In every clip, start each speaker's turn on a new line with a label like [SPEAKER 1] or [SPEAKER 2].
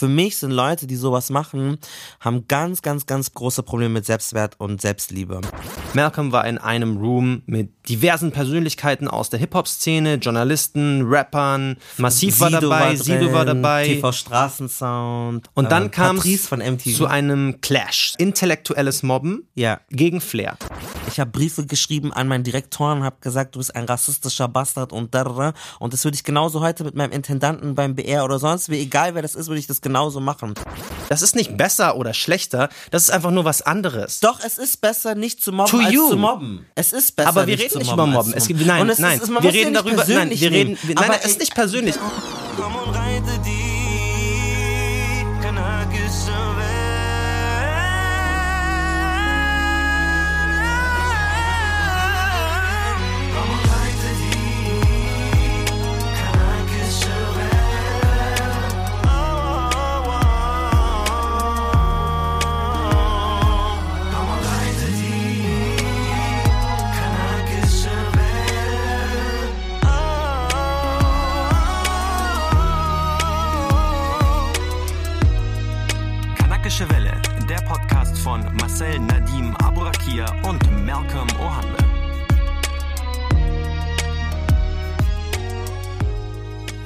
[SPEAKER 1] für mich sind Leute, die sowas machen, haben ganz, ganz, ganz große Probleme mit Selbstwert und Selbstliebe.
[SPEAKER 2] Malcolm war in einem Room mit diversen Persönlichkeiten aus der Hip-Hop-Szene, Journalisten, Rappern, Massiv
[SPEAKER 1] Sido
[SPEAKER 2] war dabei,
[SPEAKER 1] war
[SPEAKER 2] Sido
[SPEAKER 1] drin,
[SPEAKER 2] war dabei.
[SPEAKER 1] TV Straßensound.
[SPEAKER 2] Und dann
[SPEAKER 1] äh,
[SPEAKER 2] kam es zu einem Clash. Intellektuelles Mobben
[SPEAKER 1] ja.
[SPEAKER 2] gegen Flair.
[SPEAKER 1] Ich habe Briefe geschrieben an meinen Direktor und habe gesagt, du bist ein rassistischer Bastard und da und das würde ich genauso heute mit meinem Intendanten beim BR oder sonst wie, egal wer das ist, würde ich das genauso machen.
[SPEAKER 2] Das ist nicht besser oder schlechter, das ist einfach nur was anderes.
[SPEAKER 1] Doch, es ist besser, nicht zu mobben,
[SPEAKER 2] To
[SPEAKER 1] als
[SPEAKER 2] you.
[SPEAKER 1] zu mobben. Es ist besser,
[SPEAKER 2] Aber wir
[SPEAKER 1] nicht
[SPEAKER 2] reden
[SPEAKER 1] zu
[SPEAKER 2] nicht über Mobben. Es gibt, nein, nein, wir reden darüber, nein, wir reden, nein, es ist nicht persönlich.
[SPEAKER 3] Komm und reite die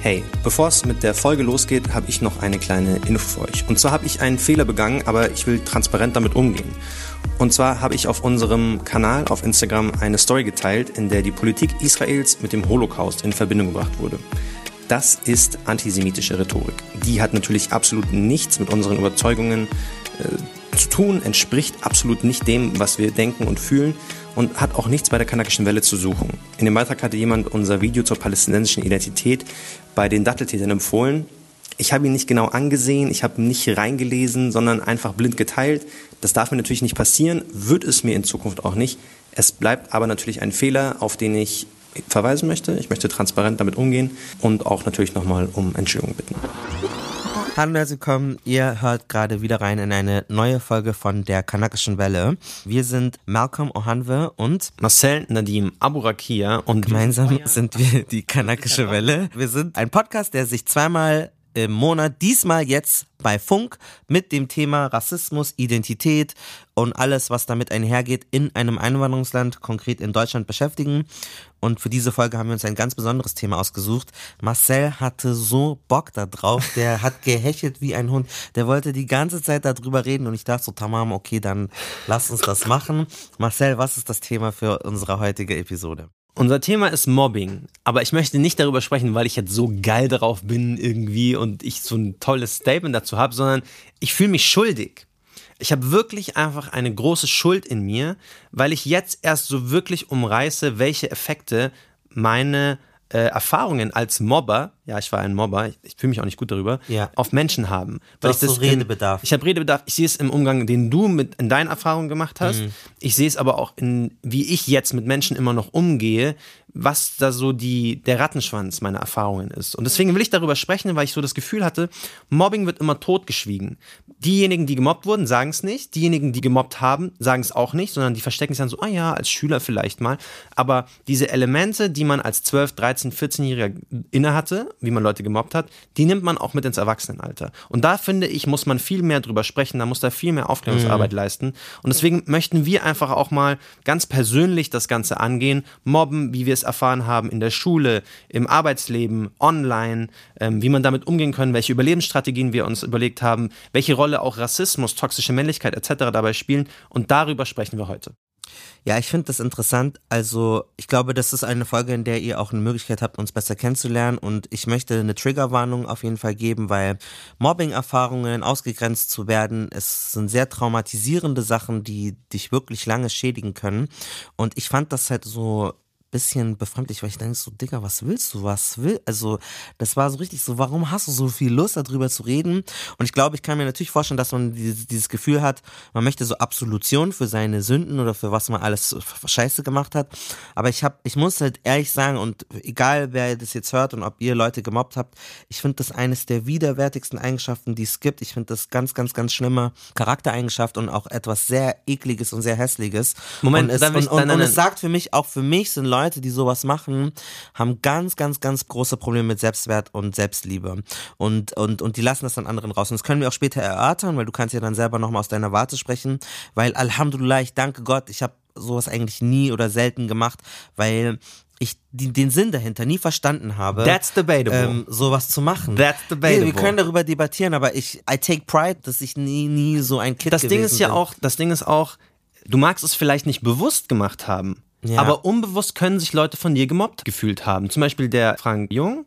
[SPEAKER 2] Hey, bevor es mit der Folge losgeht, habe ich noch eine kleine Info für euch. Und zwar habe ich einen Fehler begangen, aber ich will transparent damit umgehen. Und zwar habe ich auf unserem Kanal auf Instagram eine Story geteilt, in der die Politik Israels mit dem Holocaust in Verbindung gebracht wurde. Das ist antisemitische Rhetorik. Die hat natürlich absolut nichts mit unseren Überzeugungen äh, zu tun, entspricht absolut nicht dem, was wir denken und fühlen und hat auch nichts bei der kanakischen Welle zu suchen. In dem Beitrag hatte jemand unser Video zur palästinensischen Identität bei den Datteltätern empfohlen. Ich habe ihn nicht genau angesehen, ich habe nicht reingelesen, sondern einfach blind geteilt. Das darf mir natürlich nicht passieren, wird es mir in Zukunft auch nicht. Es bleibt aber natürlich ein Fehler, auf den ich verweisen möchte. Ich möchte transparent damit umgehen und auch natürlich nochmal um Entschuldigung bitten.
[SPEAKER 1] Hallo und herzlich willkommen. Ihr hört gerade wieder rein in eine neue Folge von der Kanakischen Welle. Wir sind Malcolm Ohanwe und
[SPEAKER 2] Marcel Nadim Aburakia und
[SPEAKER 1] gemeinsam sind wir die Kanakische Welle. Wir sind ein Podcast, der sich zweimal im Monat, diesmal jetzt bei Funk, mit dem Thema Rassismus, Identität und alles, was damit einhergeht, in einem Einwanderungsland, konkret in Deutschland, beschäftigen. Und für diese Folge haben wir uns ein ganz besonderes Thema ausgesucht. Marcel hatte so Bock da drauf, der hat gehechelt wie ein Hund. Der wollte die ganze Zeit darüber reden und ich dachte so, tamam, okay, dann lass uns das machen. Marcel, was ist das Thema für unsere heutige Episode?
[SPEAKER 2] Unser Thema ist Mobbing, aber ich möchte nicht darüber sprechen, weil ich jetzt so geil darauf bin irgendwie und ich so ein tolles Statement dazu habe, sondern ich fühle mich schuldig. Ich habe wirklich einfach eine große Schuld in mir, weil ich jetzt erst so wirklich umreiße, welche Effekte meine äh, Erfahrungen als Mobber, ja, ich war ein Mobber, ich, ich fühle mich auch nicht gut darüber,
[SPEAKER 1] Ja.
[SPEAKER 2] auf Menschen haben. Weil ich
[SPEAKER 1] so
[SPEAKER 2] in-
[SPEAKER 1] Redebedarf.
[SPEAKER 2] Ich habe Redebedarf. Ich sehe es im Umgang, den du mit in deinen Erfahrungen gemacht hast.
[SPEAKER 1] Mhm.
[SPEAKER 2] Ich sehe es aber auch in, wie ich jetzt mit Menschen immer noch umgehe, was da so die, der Rattenschwanz meiner Erfahrungen ist. Und deswegen will ich darüber sprechen, weil ich so das Gefühl hatte, Mobbing wird immer totgeschwiegen. Diejenigen, die gemobbt wurden, sagen es nicht. Diejenigen, die gemobbt haben, sagen es auch nicht, sondern die verstecken es dann so, ah ja, als Schüler vielleicht mal. Aber diese Elemente, die man als 12, 13, 14-Jähriger innehatte, wie man Leute gemobbt hat, die nimmt man auch mit ins Erwachsenenalter. Und da finde ich, muss man viel mehr drüber sprechen, da muss da viel mehr Aufklärungsarbeit leisten. Und deswegen möchten wir einfach auch mal ganz persönlich das Ganze angehen. Mobben, wie wir es erfahren haben in der Schule, im Arbeitsleben, online, ähm, wie man damit umgehen können, welche Überlebensstrategien wir uns überlegt haben, welche Rolle auch Rassismus, toxische Männlichkeit etc. dabei spielen. Und darüber sprechen wir heute.
[SPEAKER 1] Ja, ich finde das interessant. Also, ich glaube, das ist eine Folge, in der ihr auch eine Möglichkeit habt, uns besser kennenzulernen. Und ich möchte eine Triggerwarnung auf jeden Fall geben, weil Mobbing-Erfahrungen, ausgegrenzt zu werden, es sind sehr traumatisierende Sachen, die dich wirklich lange schädigen können. Und ich fand das halt so bisschen befremdlich, weil ich denke so, Digga, was willst du, was will, also das war so richtig so, warum hast du so viel Lust darüber zu reden? Und ich glaube, ich kann mir natürlich vorstellen, dass man dieses, dieses Gefühl hat, man möchte so Absolution für seine Sünden oder für was man alles Scheiße gemacht hat. Aber ich habe, ich muss halt ehrlich sagen und egal wer das jetzt hört und ob ihr Leute gemobbt habt, ich finde das eines der widerwärtigsten Eigenschaften, die es gibt. Ich finde das ganz, ganz, ganz schlimme Charaktereigenschaft und auch etwas sehr ekliges und sehr hässliches.
[SPEAKER 2] Moment,
[SPEAKER 1] und es,
[SPEAKER 2] ich-
[SPEAKER 1] und, und,
[SPEAKER 2] nein, nein,
[SPEAKER 1] und es sagt für mich, auch für mich sind Leute, Leute, die sowas machen, haben ganz, ganz, ganz große Probleme mit Selbstwert und Selbstliebe. Und, und, und die lassen das dann anderen raus. Und das können wir auch später erörtern, weil du kannst ja dann selber nochmal aus deiner Warte sprechen, weil Alhamdulillah, ich danke Gott, ich habe sowas eigentlich nie oder selten gemacht, weil ich die, den Sinn dahinter nie verstanden habe,
[SPEAKER 2] That's debatable.
[SPEAKER 1] ähm, sowas zu machen.
[SPEAKER 2] That's debatable.
[SPEAKER 1] Wir, wir können darüber debattieren, aber ich, I take pride, dass ich nie, nie so ein Kid
[SPEAKER 2] das Ding ist ja
[SPEAKER 1] bin.
[SPEAKER 2] auch, das Ding ist auch, du magst es vielleicht nicht bewusst gemacht haben,
[SPEAKER 1] Ja.
[SPEAKER 2] aber unbewusst können sich Leute von dir gemobbt gefühlt haben. Zum Beispiel der Frank Jung,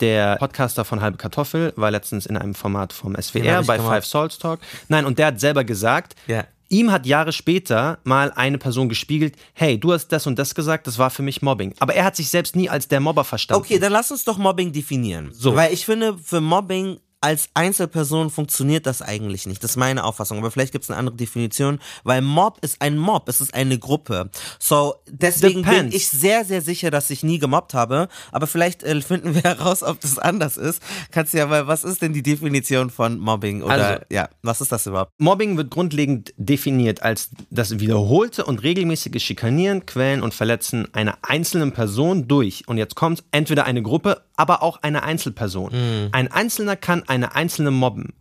[SPEAKER 2] der Podcaster von Halbe Kartoffel, war letztens in einem Format vom SWR bei
[SPEAKER 1] gemobbt.
[SPEAKER 2] Five Souls Talk. Nein, und der hat selber gesagt,
[SPEAKER 1] Ja.
[SPEAKER 2] Ihm hat Jahre später mal eine Person gespiegelt, hey, du hast das und das gesagt, das war für mich Mobbing. Aber er hat sich selbst nie als der Mobber verstanden.
[SPEAKER 1] Okay, dann lass uns doch Mobbing definieren.
[SPEAKER 2] So.
[SPEAKER 1] Weil ich finde, für Mobbing als Einzelperson funktioniert das eigentlich nicht. Das ist meine Auffassung. Aber vielleicht gibt es eine andere Definition, weil Mob ist ein Mob, es ist eine Gruppe. So, deswegen bin
[SPEAKER 2] Depends.
[SPEAKER 1] ich sehr, sehr sicher, dass ich nie gemobbt habe. Aber vielleicht äh, finden wir heraus, ob das anders ist. Kannst du ja, weil was ist denn die Definition von Mobbing? Oder
[SPEAKER 2] Also-
[SPEAKER 1] ja, was ist das überhaupt?
[SPEAKER 2] Mobbing wird grundlegend definiert als das wiederholte und regelmäßige Schikanieren, Quälen und Verletzen einer einzelnen Person durch, und jetzt kommt entweder eine Gruppe, aber auch eine Einzelperson. Ein Einzelner kann eine einzelne mobben.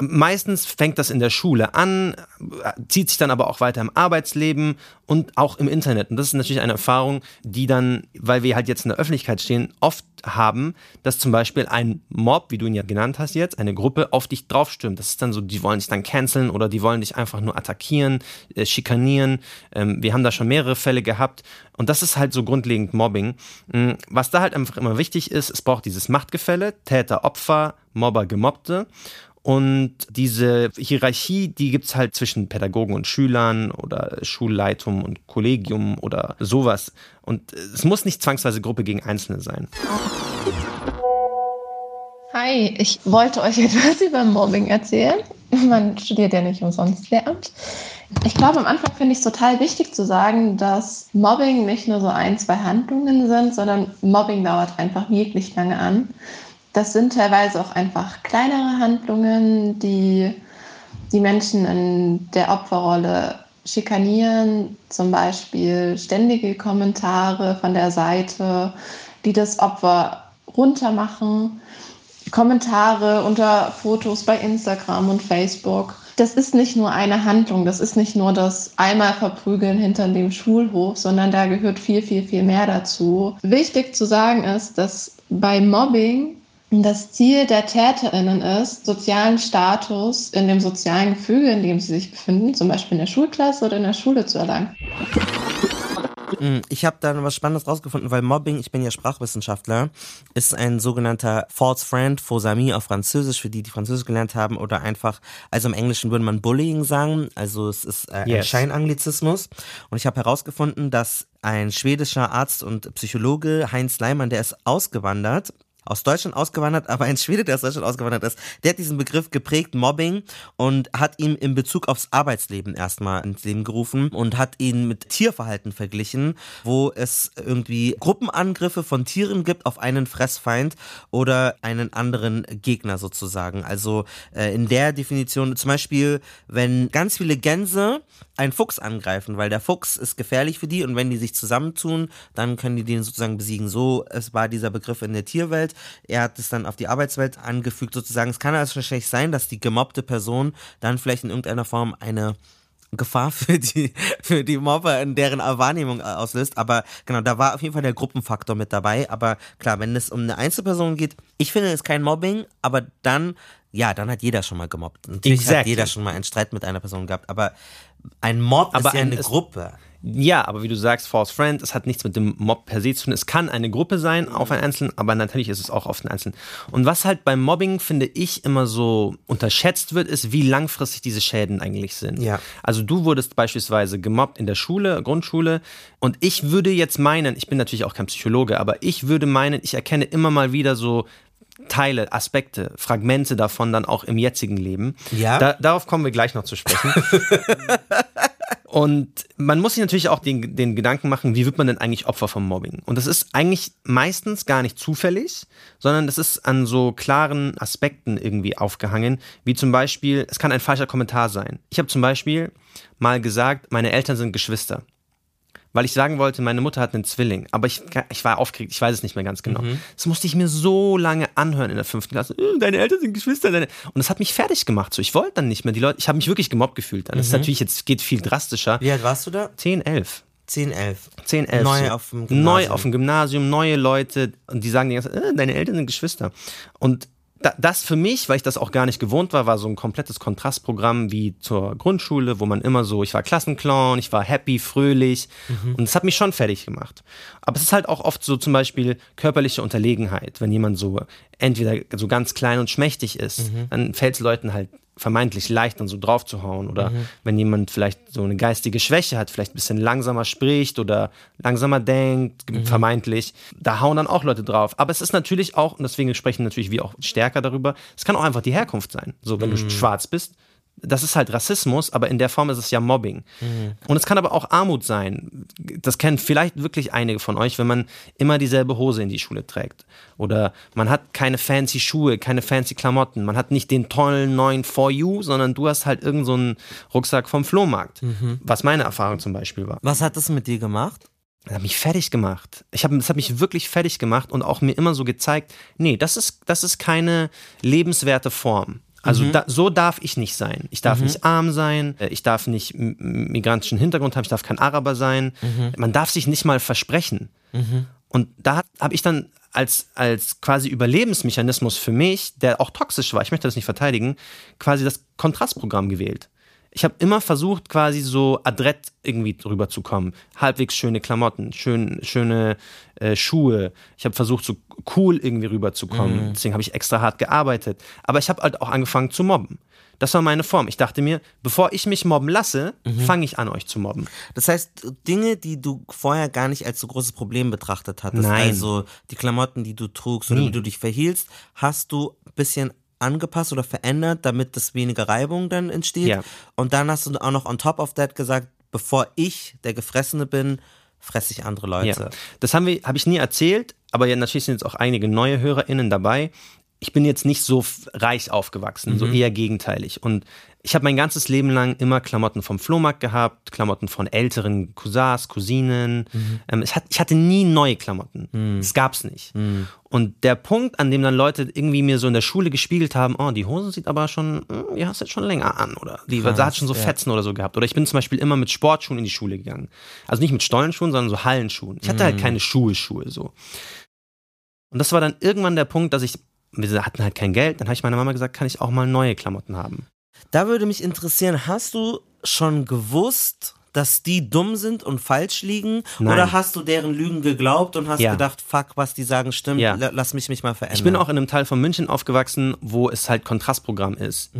[SPEAKER 2] Meistens fängt das in der Schule an, zieht sich dann aber auch weiter im Arbeitsleben und auch im Internet. Und das ist natürlich eine Erfahrung, die dann, weil wir halt jetzt in der Öffentlichkeit stehen, oft haben, dass zum Beispiel ein Mob, wie du ihn ja genannt hast jetzt, eine Gruppe auf dich draufstürmt. Das ist dann so, die wollen dich dann canceln oder die wollen dich einfach nur attackieren, äh, schikanieren. Ähm, wir haben da schon mehrere Fälle gehabt. Und das ist halt so grundlegend Mobbing. Mm, Was da halt einfach immer wichtig ist, es braucht dieses Machtgefälle, Täter, Opfer, Mobber, Gemobbte. Und diese Hierarchie, die gibt's halt zwischen Pädagogen und Schülern oder Schulleitung und Kollegium oder sowas. Und es muss nicht zwangsweise Gruppe gegen Einzelne sein.
[SPEAKER 4] Hi, ich wollte euch etwas über Mobbing erzählen. Man studiert ja nicht umsonst Lehramt. Ich glaube, am Anfang finde ich es total wichtig zu sagen, dass Mobbing nicht nur so ein, zwei Handlungen sind, sondern Mobbing dauert einfach wirklich lange an. Das sind teilweise auch einfach kleinere Handlungen, die die Menschen in der Opferrolle schikanieren, zum Beispiel ständige Kommentare von der Seite, die das Opfer runtermachen, Kommentare unter Fotos bei Instagram und Facebook. Das ist nicht nur eine Handlung, das ist nicht nur das einmal verprügeln hinter dem Schulhof, sondern da gehört viel, viel, viel mehr dazu. Wichtig zu sagen ist, dass bei Mobbing das Ziel der TäterInnen ist, sozialen Status in dem sozialen Gefüge, in dem sie sich befinden, zum Beispiel in der Schulklasse oder in der Schule zu erlangen.
[SPEAKER 1] Mm, Ich habe da was Spannendes rausgefunden, weil Mobbing, ich bin ja Sprachwissenschaftler, ist ein sogenannter False Friend, Faux Ami auf Französisch, für die, die Französisch gelernt haben, oder einfach, also im Englischen würde man Bullying sagen, also es ist äh, ein
[SPEAKER 2] Yes.
[SPEAKER 1] Scheinanglizismus. Und ich habe herausgefunden, dass ein schwedischer Arzt und Psychologe, Heinz Leimann, der ist ausgewandert, aus Deutschland ausgewandert, aber ein Schwede, der aus Deutschland ausgewandert ist, der hat diesen Begriff geprägt, Mobbing, und hat ihn in Bezug aufs Arbeitsleben erstmal ins Leben gerufen und hat ihn mit Tierverhalten verglichen, wo es irgendwie Gruppenangriffe von Tieren gibt auf einen Fressfeind oder einen anderen Gegner sozusagen. Also äh, in der Definition zum Beispiel, wenn ganz viele Gänse einen Fuchs angreifen, weil der Fuchs ist gefährlich für die und wenn die sich zusammentun, dann können die den sozusagen besiegen. So es war dieser Begriff in der Tierwelt. Er hat es dann auf die Arbeitswelt angefügt sozusagen. Es kann also wahrscheinlich sein, dass die gemobbte Person dann vielleicht in irgendeiner Form eine Gefahr für die, für die Mobber in deren Wahrnehmung äh, auslöst. Aber genau, da war auf jeden Fall der Gruppenfaktor mit dabei. Aber klar, wenn es um eine Einzelperson geht, ich finde es kein Mobbing, aber dann, ja, dann hat jeder schon mal gemobbt. Natürlich hat
[SPEAKER 2] Exactly.
[SPEAKER 1] jeder schon mal einen Streit mit einer Person gehabt, aber ein Mob
[SPEAKER 2] Aber
[SPEAKER 1] ist ja
[SPEAKER 2] ein-
[SPEAKER 1] eine Gruppe.
[SPEAKER 2] Ja, aber wie du sagst, False Friend, es hat nichts mit dem Mob per se zu tun. Es kann eine Gruppe sein auf einen Einzelnen, aber natürlich ist es auch auf den Einzelnen. Und was halt beim Mobbing, finde ich, immer so unterschätzt wird, ist, wie langfristig diese Schäden eigentlich sind.
[SPEAKER 1] Ja.
[SPEAKER 2] Also du wurdest beispielsweise gemobbt in der Schule, Grundschule, und ich würde jetzt meinen, ich bin natürlich auch kein Psychologe, aber ich würde meinen, ich erkenne immer mal wieder so Teile, Aspekte, Fragmente davon dann auch im jetzigen Leben.
[SPEAKER 1] Ja.
[SPEAKER 2] Da, darauf kommen wir gleich noch zu sprechen. Und man muss sich natürlich auch den, den Gedanken machen, wie wird man denn eigentlich Opfer vom Mobbing? Und das ist eigentlich meistens gar nicht zufällig, sondern das ist an so klaren Aspekten irgendwie aufgehangen, wie zum Beispiel, es kann ein falscher Kommentar sein. Ich habe zum Beispiel mal gesagt, meine Eltern sind Geschwister. Weil ich sagen wollte, meine Mutter hat einen Zwilling. Aber ich, ich war aufgeregt, ich weiß es nicht mehr ganz genau. Das musste ich mir so lange anhören in der fünften Klasse. "Äh, Deine Eltern sind Geschwister. Deine... Und das hat mich fertig gemacht. So, ich wollte dann nicht mehr die Leute, ich habe mich wirklich gemobbt gefühlt. Dann. Das ist natürlich jetzt geht viel drastischer.
[SPEAKER 1] Wie alt warst du da?
[SPEAKER 2] 10, 11.
[SPEAKER 1] 10, 11.
[SPEAKER 2] 10, 11.
[SPEAKER 1] Neu
[SPEAKER 2] so.
[SPEAKER 1] auf dem Gymnasium.
[SPEAKER 2] Neu auf dem Gymnasium, neue Leute und die sagen die ganze Zeit, äh, deine Eltern sind Geschwister. Und das für mich, weil ich das auch gar nicht gewohnt war, war so ein komplettes Kontrastprogramm wie zur Grundschule, wo man immer so, ich war Klassenclown, ich war happy, fröhlich. Und es hat mich schon fertig gemacht. Aber es ist halt auch oft so zum Beispiel körperliche Unterlegenheit, wenn jemand so entweder so ganz klein und schmächtig ist, dann fällt es Leuten halt vermeintlich leicht, dann so drauf zu hauen. Oder wenn jemand vielleicht so eine geistige Schwäche hat, vielleicht ein bisschen langsamer spricht oder langsamer denkt, vermeintlich, da hauen dann auch Leute drauf. Aber es ist natürlich auch, und deswegen sprechen natürlich wir auch stärker darüber, es kann auch einfach die Herkunft sein. So, wenn du schwarz bist, das ist halt Rassismus, aber in der Form ist es ja Mobbing. Und es kann aber auch Armut sein. Das kennen vielleicht wirklich einige von euch, wenn man immer dieselbe Hose in die Schule trägt. Oder man hat keine fancy Schuhe, keine fancy Klamotten. Man hat nicht den tollen neuen For You, sondern du hast halt irgendeinen so einen Rucksack vom Flohmarkt. Was meine Erfahrung zum Beispiel war.
[SPEAKER 1] Was hat das mit dir gemacht?
[SPEAKER 2] Das hat mich fertig gemacht. Ich hab, das hat mich wirklich fertig gemacht und auch mir immer so gezeigt, nee, das ist, das ist keine lebenswerte Form. Also da, so darf ich nicht sein. Ich darf nicht arm sein, äh, ich darf nicht migrantischen Hintergrund haben, ich darf kein Araber sein. Man darf sich nicht mal versprechen. Und da habe ich dann als, als quasi Überlebensmechanismus für mich, der auch toxisch war, ich möchte das nicht verteidigen, quasi das Kontrastprogramm gewählt. Ich habe immer versucht, quasi so adrett irgendwie drüber zu kommen. Halbwegs schöne Klamotten, schön, schöne äh, Schuhe. Ich habe versucht, so cool irgendwie rüberzukommen. Deswegen habe ich extra hart gearbeitet. Aber ich habe halt auch angefangen zu mobben. Das war meine Form. Ich dachte mir, bevor ich mich mobben lasse, fange ich an, euch zu mobben.
[SPEAKER 1] Das heißt, Dinge, die du vorher gar nicht als so großes Problem betrachtet hattest,
[SPEAKER 2] Nein.
[SPEAKER 1] also die Klamotten, die du trugst oder wie du dich verhielst, hast du ein bisschen angepasst oder verändert, damit das weniger Reibung dann entsteht.
[SPEAKER 2] Ja.
[SPEAKER 1] Und dann hast du auch noch on top of that gesagt, bevor ich der Gefressene bin, fresse ich andere Leute.
[SPEAKER 2] Ja. Das haben wir, habe ich nie erzählt, aber ja, natürlich sind jetzt auch einige neue HörerInnen dabei. Ich bin jetzt nicht so reich aufgewachsen, so eher gegenteilig. Und ich habe mein ganzes Leben lang immer Klamotten vom Flohmarkt gehabt, Klamotten von älteren Cousins, Cousinen. Ähm, ich, hat, ich hatte nie neue Klamotten. Das gab's nicht. Und der Punkt, an dem dann Leute irgendwie mir so in der Schule gespiegelt haben, oh, die Hose sieht aber schon, hm, die hast du jetzt schon länger an, oder die
[SPEAKER 1] Krass,
[SPEAKER 2] hat schon so
[SPEAKER 1] ja.
[SPEAKER 2] Fetzen oder so gehabt. Oder ich bin zum Beispiel immer mit Sportschuhen in die Schule gegangen. Also nicht mit Stollenschuhen, sondern so Hallenschuhen. Ich hatte halt keine Schuhe, Schuhe so. Und das war dann irgendwann der Punkt, dass ich, wir hatten halt kein Geld, dann habe ich meiner Mama gesagt, kann ich auch mal neue Klamotten haben.
[SPEAKER 1] Da würde mich interessieren, hast du schon gewusst, dass die dumm sind und falsch liegen?
[SPEAKER 2] Nein.
[SPEAKER 1] Oder hast du deren Lügen geglaubt und hast
[SPEAKER 2] Ja.
[SPEAKER 1] gedacht, fuck, was die sagen stimmt,
[SPEAKER 2] Ja.
[SPEAKER 1] la- lass mich mich mal verändern?
[SPEAKER 2] Ich bin auch in einem Teil von München aufgewachsen, wo es halt Kontrastprogramm ist.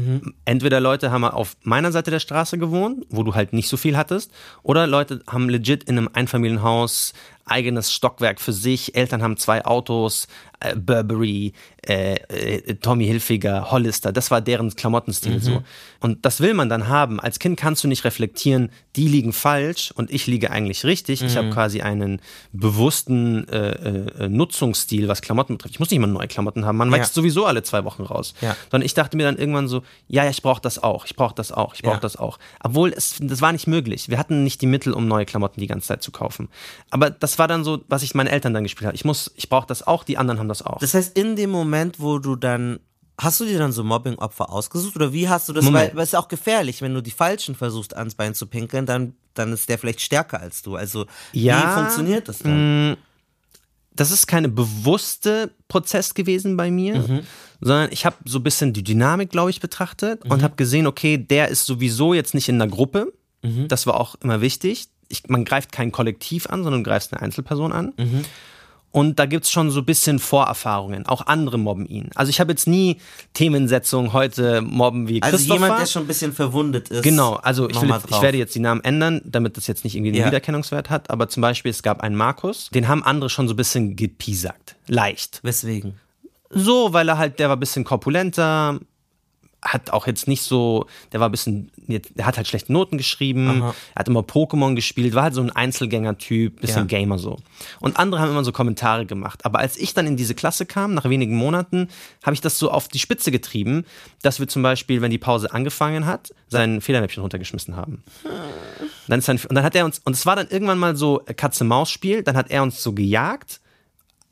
[SPEAKER 2] Entweder Leute haben auf meiner Seite der Straße gewohnt, wo du halt nicht so viel hattest, oder Leute haben legit in einem Einfamilienhaus eigenes Stockwerk für sich, Eltern haben zwei Autos, äh, Burberry, äh, äh, Tommy Hilfiger, Hollister, das war deren Klamottenstil so. Und das will man dann haben. Als Kind kannst du nicht reflektieren, die liegen falsch und ich liege eigentlich richtig. Ich habe quasi einen bewussten äh, äh, Nutzungsstil, was Klamotten betrifft. Ich muss nicht mal neue Klamotten haben. Man
[SPEAKER 1] Ja.
[SPEAKER 2] wächst sowieso alle zwei Wochen raus.
[SPEAKER 1] Ja.
[SPEAKER 2] Sondern ich dachte mir dann irgendwann so, ja, ja, ich brauche das auch, ich brauche das auch, ich brauche
[SPEAKER 1] Ja.
[SPEAKER 2] das auch. Obwohl es, das war nicht möglich. Wir hatten nicht die Mittel, um neue Klamotten die ganze Zeit zu kaufen. Aber das war dann so, was ich meinen Eltern dann gespielt habe. Ich muss, ich brauche das auch, die anderen haben das auch.
[SPEAKER 1] Das heißt, in dem Moment, wo du dann Hast du dir dann so Mobbing-Opfer ausgesucht oder wie hast du das?
[SPEAKER 2] Moment.
[SPEAKER 1] Weil, weil es ist ja auch gefährlich, wenn du die Falschen versuchst ans Bein zu pinkeln, dann, dann ist der vielleicht stärker als du. Also
[SPEAKER 2] Ja,
[SPEAKER 1] wie funktioniert das dann?
[SPEAKER 2] das ist keine bewusste Prozess gewesen bei mir,
[SPEAKER 1] Mhm.
[SPEAKER 2] sondern ich habe so ein bisschen die Dynamik, glaube ich, betrachtet
[SPEAKER 1] Mhm.
[SPEAKER 2] und habe gesehen, okay, der ist sowieso jetzt nicht in einer Gruppe.
[SPEAKER 1] Mhm.
[SPEAKER 2] Das war auch immer wichtig. Ich, man greift kein Kollektiv an, sondern du greifst eine Einzelperson an.
[SPEAKER 1] Mhm.
[SPEAKER 2] Und da gibt's schon so ein bisschen Vorerfahrungen. Auch andere mobben ihn. Also ich habe jetzt nie Themensetzung, heute mobben wie
[SPEAKER 1] Also
[SPEAKER 2] Christopher.
[SPEAKER 1] jemand, der schon ein bisschen verwundet ist.
[SPEAKER 2] Genau, also ich, will ich werde jetzt die Namen ändern, damit das jetzt nicht irgendwie einen
[SPEAKER 1] Ja.
[SPEAKER 2] Wiedererkennungswert hat. Aber zum Beispiel, es gab einen Markus, den haben andere schon so ein bisschen gepiesackt. Leicht.
[SPEAKER 1] Weswegen?
[SPEAKER 2] So, weil er halt, der war ein bisschen korpulenter, hat auch jetzt nicht so, der war ein bisschen, der hat halt schlechte Noten geschrieben,
[SPEAKER 1] Aha.
[SPEAKER 2] er hat immer Pokémon gespielt, war halt so ein Einzelgänger-Typ, bisschen
[SPEAKER 1] Ja.
[SPEAKER 2] Gamer so. Und andere haben immer so Kommentare gemacht. Aber als ich dann in diese Klasse kam, nach wenigen Monaten, habe ich das so auf die Spitze getrieben, dass wir zum Beispiel, wenn die Pause angefangen hat, sein Federmäppchen runtergeschmissen haben. Und dann, ist dann, und dann hat er uns, und es war dann irgendwann mal so Katze-Maus-Spiel, dann hat er uns so gejagt.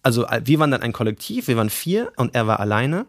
[SPEAKER 2] Also wir waren dann ein Kollektiv, wir waren vier und er war alleine.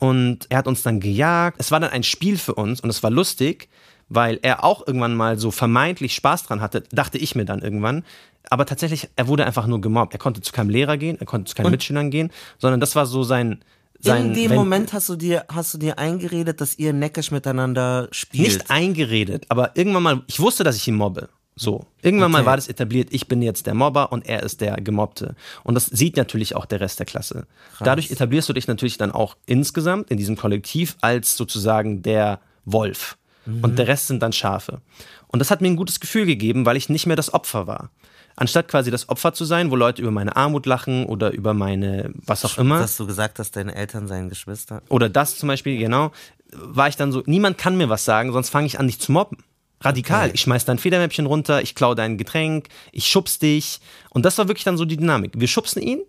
[SPEAKER 2] Und er hat uns dann gejagt. Es war dann ein Spiel für uns und es war lustig, weil er auch irgendwann mal so vermeintlich Spaß dran hatte, dachte ich mir dann irgendwann. Aber tatsächlich, er wurde einfach nur gemobbt. Er konnte zu keinem Lehrer gehen, er konnte zu keinen und Mitschülern gehen, sondern das war so sein, sein,
[SPEAKER 1] in dem wenn, Moment hast du dir hast du dir eingeredet, dass ihr neckisch miteinander spielt.
[SPEAKER 2] Nicht eingeredet, aber irgendwann mal, ich wusste, dass ich ihn mobbe. So. Irgendwann okay. mal war das etabliert, ich bin jetzt der Mobber und er ist der Gemobbte. Und das sieht natürlich auch der Rest der Klasse. Krass. Dadurch etablierst du dich natürlich dann auch insgesamt in diesem Kollektiv als sozusagen der Wolf. Mhm. Und der Rest sind dann Schafe. Und das hat mir ein gutes Gefühl gegeben, weil ich nicht mehr das Opfer war. Anstatt quasi das Opfer zu sein, wo Leute über meine Armut lachen oder über meine, was auch immer.
[SPEAKER 1] Dass du gesagt hast, deine Eltern seien Geschwister.
[SPEAKER 2] Oder das zum Beispiel, genau. War ich dann so, niemand kann mir was sagen, sonst fange ich an, dich zu mobben. Radikal. Okay. Ich schmeiß dein Federmäppchen runter, ich klaue dein Getränk, ich schubs dich. Und das war wirklich dann so die Dynamik. Wir schubsen ihn,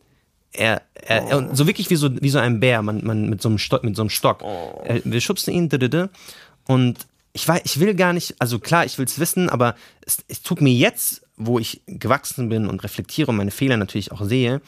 [SPEAKER 2] er, er, er so wirklich wie so, wie so ein Bär, man, man mit so einem Stock, mit so einem Stock. Oh. wir schubsen ihn, und ich weiß, ich will gar nicht, also klar, ich will es wissen, aber es, es tut mir jetzt, wo ich gewachsen bin und reflektiere und meine Fehler natürlich auch sehe,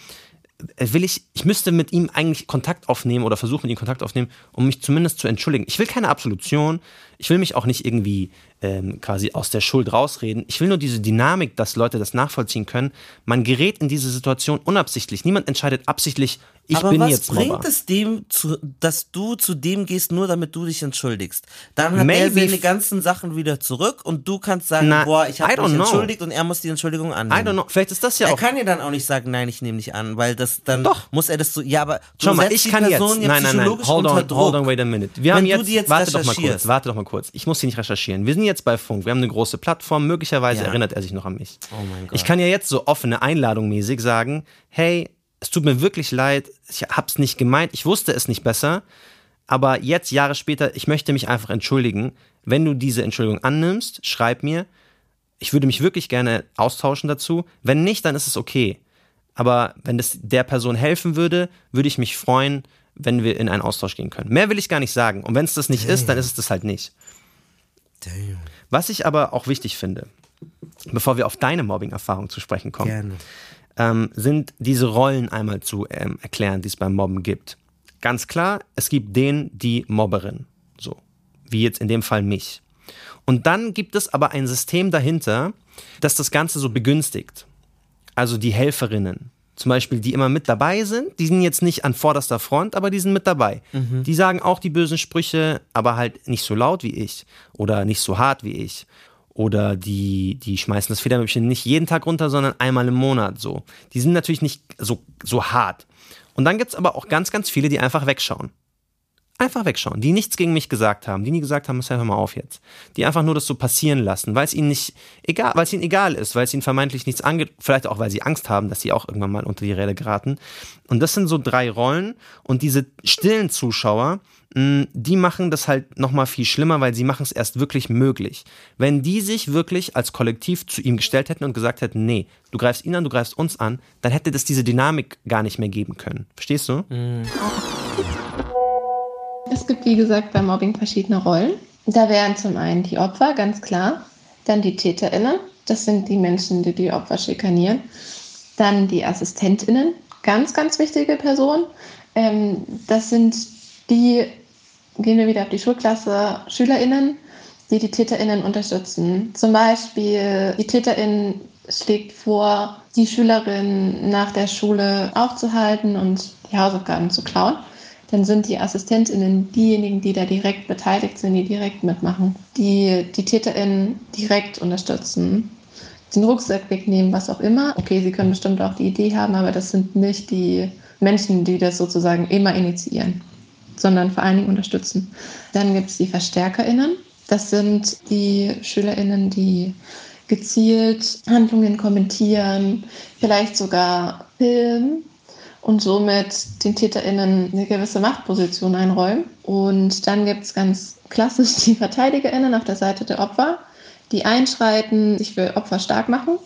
[SPEAKER 2] äh, will ich, ich müsste mit ihm eigentlich Kontakt aufnehmen oder versuchen, mit ihm Kontakt aufnehmen, um mich zumindest zu entschuldigen. Ich will keine Absolution, ich will mich auch nicht irgendwie ähm, quasi aus der Schuld rausreden. Ich will nur diese Dynamik, dass Leute das nachvollziehen können. Man gerät in diese Situation unabsichtlich. Niemand entscheidet absichtlich, ich
[SPEAKER 1] Aber
[SPEAKER 2] bin
[SPEAKER 1] was
[SPEAKER 2] jetzt
[SPEAKER 1] bringt
[SPEAKER 2] Mobber.
[SPEAKER 1] es dem, zu, dass du zu dem gehst, nur damit du dich entschuldigst? Dann hat Maybe er seine ganzen Sachen wieder zurück und du kannst sagen, Na, boah, ich habe mich know. entschuldigt und er muss die Entschuldigung annehmen.
[SPEAKER 2] I don't know. Vielleicht ist das ja
[SPEAKER 1] er
[SPEAKER 2] auch.
[SPEAKER 1] Er kann ja dann auch nicht sagen, nein, ich nehme nicht an, weil das dann
[SPEAKER 2] Doch.
[SPEAKER 1] muss er das so. Ja, aber
[SPEAKER 2] du Schau mal, ich kann jetzt. Nein, nein, nein. Hold on, hold on, wait a minute. Wir
[SPEAKER 1] Wenn
[SPEAKER 2] haben jetzt,
[SPEAKER 1] jetzt
[SPEAKER 2] warte doch mal kurz, warte doch mal kurz. Ich muss hier nicht recherchieren. Wir sind jetzt bei Funk. Wir haben eine große Plattform. Möglicherweise
[SPEAKER 1] Ja.
[SPEAKER 2] erinnert er sich noch an mich.
[SPEAKER 1] Oh mein Gott.
[SPEAKER 2] Ich kann ja jetzt so offene Einladung mäßig sagen, hey, es tut mir wirklich leid, ich hab's nicht gemeint, ich wusste es nicht besser, aber jetzt, Jahre später, ich möchte mich einfach entschuldigen. Wenn du diese Entschuldigung annimmst, schreib mir. Ich würde mich wirklich gerne austauschen dazu. Wenn nicht, dann ist es okay. Aber wenn das der Person helfen würde, würde ich mich freuen, wenn wir in einen Austausch gehen können. Mehr will ich gar nicht sagen. Und wenn es das nicht ist, dann ist es das halt nicht.
[SPEAKER 1] Damn.
[SPEAKER 2] Was ich aber auch wichtig finde, bevor wir auf deine Mobbing-Erfahrung zu sprechen kommen, ähm, sind diese Rollen einmal zu ähm, erklären, die es beim Mobben gibt. Ganz klar, es gibt den, die Mobberin. So. Wie jetzt in dem Fall mich. Und dann gibt es aber ein System dahinter, das das Ganze so begünstigt. Also die Helferinnen. Zum Beispiel, die immer mit dabei sind. Die sind jetzt nicht an vorderster Front, aber die sind mit dabei. Die sagen auch die bösen Sprüche, aber halt nicht so laut wie ich. Oder nicht so hart wie ich. Oder die, die schmeißen das Federmäppchen nicht jeden Tag runter, sondern einmal im Monat so. Die sind natürlich nicht so, so hart. Und dann gibt's aber auch ganz, ganz viele, die einfach wegschauen. Einfach wegschauen, die nichts gegen mich gesagt haben, die nie gesagt haben, Marcel, hör mal auf jetzt. Die einfach nur das so passieren lassen, weil es ihnen nicht egal, weil es ihnen egal ist, weil es ihnen vermeintlich nichts angeht, vielleicht auch, weil sie Angst haben, dass sie auch irgendwann mal unter die Räder geraten. Und das sind so drei Rollen und diese stillen Zuschauer, die machen das halt nochmal viel schlimmer, weil sie machen es erst wirklich möglich. Wenn die sich wirklich als Kollektiv zu ihm gestellt hätten und gesagt hätten, nee, du greifst ihn an, du greifst uns an, dann hätte das diese Dynamik gar nicht mehr geben können. Verstehst du?
[SPEAKER 4] Es gibt, wie gesagt, beim Mobbing verschiedene Rollen. Da wären zum einen die Opfer, ganz klar. Dann die TäterInnen. Das sind die Menschen, die die Opfer schikanieren. Dann die AssistentInnen. Ganz, ganz wichtige Personen. Ähm, das sind die, gehen wir wieder auf die Schulklasse, SchülerInnen, die die TäterInnen unterstützen. Zum Beispiel, die TäterIn schlägt vor, die Schülerin nach der Schule aufzuhalten und die Hausaufgaben zu klauen dann sind die AssistentInnen diejenigen, die da direkt beteiligt sind, die direkt mitmachen, die die TäterInnen direkt unterstützen, den Rucksack wegnehmen, was auch immer. Okay, sie können bestimmt auch die Idee haben, aber das sind nicht die Menschen, die das sozusagen immer initiieren, sondern vor allen Dingen unterstützen. Dann gibt es die VerstärkerInnen. Das sind die SchülerInnen, die gezielt Handlungen kommentieren, vielleicht sogar filmen und somit den TäterInnen eine gewisse Machtposition einräumen. Und dann gibt es ganz klassisch die VerteidigerInnen auf der Seite der Opfer, die einschreiten, sich für Opfer stark machen.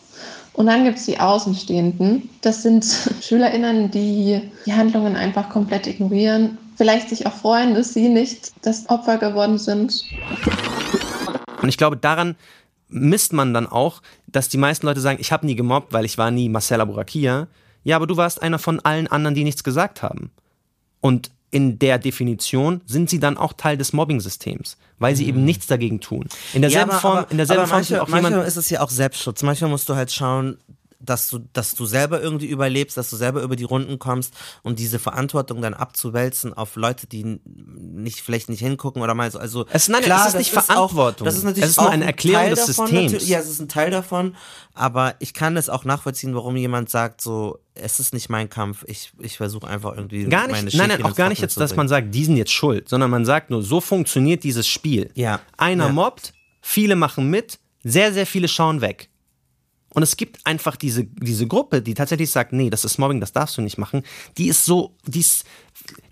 [SPEAKER 4] Und dann gibt es die Außenstehenden. Das sind SchülerInnen, die die Handlungen einfach komplett ignorieren. Vielleicht sich auch freuen, dass sie nicht das Opfer geworden sind.
[SPEAKER 2] Und ich glaube, daran misst man dann auch, dass die meisten Leute sagen, ich habe nie gemobbt, weil ich war nie Marcel Aburakia. Ja, aber du warst einer von allen anderen, die nichts gesagt haben. Und in der Definition sind sie dann auch Teil des Mobbing-Systems, weil sie eben nichts dagegen tun. In derselben
[SPEAKER 1] Mhm. Ja, aber-
[SPEAKER 2] Form, in derselben
[SPEAKER 1] aber
[SPEAKER 2] Form
[SPEAKER 1] manchmal,
[SPEAKER 2] auch
[SPEAKER 1] manchmal ist es ja auch Selbstschutz. Manchmal musst du halt schauen, dass du, dass du selber irgendwie überlebst, dass du selber über die Runden kommst und diese Verantwortung dann abzuwälzen auf Leute, die nicht vielleicht nicht hingucken oder mal so. Also
[SPEAKER 2] Es- nein,
[SPEAKER 1] klar,
[SPEAKER 2] es ist nicht Verantwortung.
[SPEAKER 1] Auch, das ist natürlich
[SPEAKER 2] Es ist nur
[SPEAKER 1] auch
[SPEAKER 2] eine
[SPEAKER 1] ein
[SPEAKER 2] Erklärung des
[SPEAKER 1] davon,
[SPEAKER 2] Systems.
[SPEAKER 1] Ja, es ist ein Teil davon, aber ich kann es auch nachvollziehen, warum jemand sagt so, es ist nicht mein Kampf. Ich, ich versuche einfach irgendwie
[SPEAKER 2] gar
[SPEAKER 1] meine
[SPEAKER 2] nicht, nein, nein, auch gar nicht jetzt, dass man sagt, die sind jetzt schuld, sondern man sagt nur, so funktioniert dieses Spiel.
[SPEAKER 1] Ja.
[SPEAKER 2] Einer
[SPEAKER 1] Ja.
[SPEAKER 2] mobbt, viele machen mit, sehr, sehr viele schauen weg. Und es gibt einfach diese, diese Gruppe, die tatsächlich sagt, nee, das ist Mobbing, das darfst du nicht machen. Die ist so, die, ist,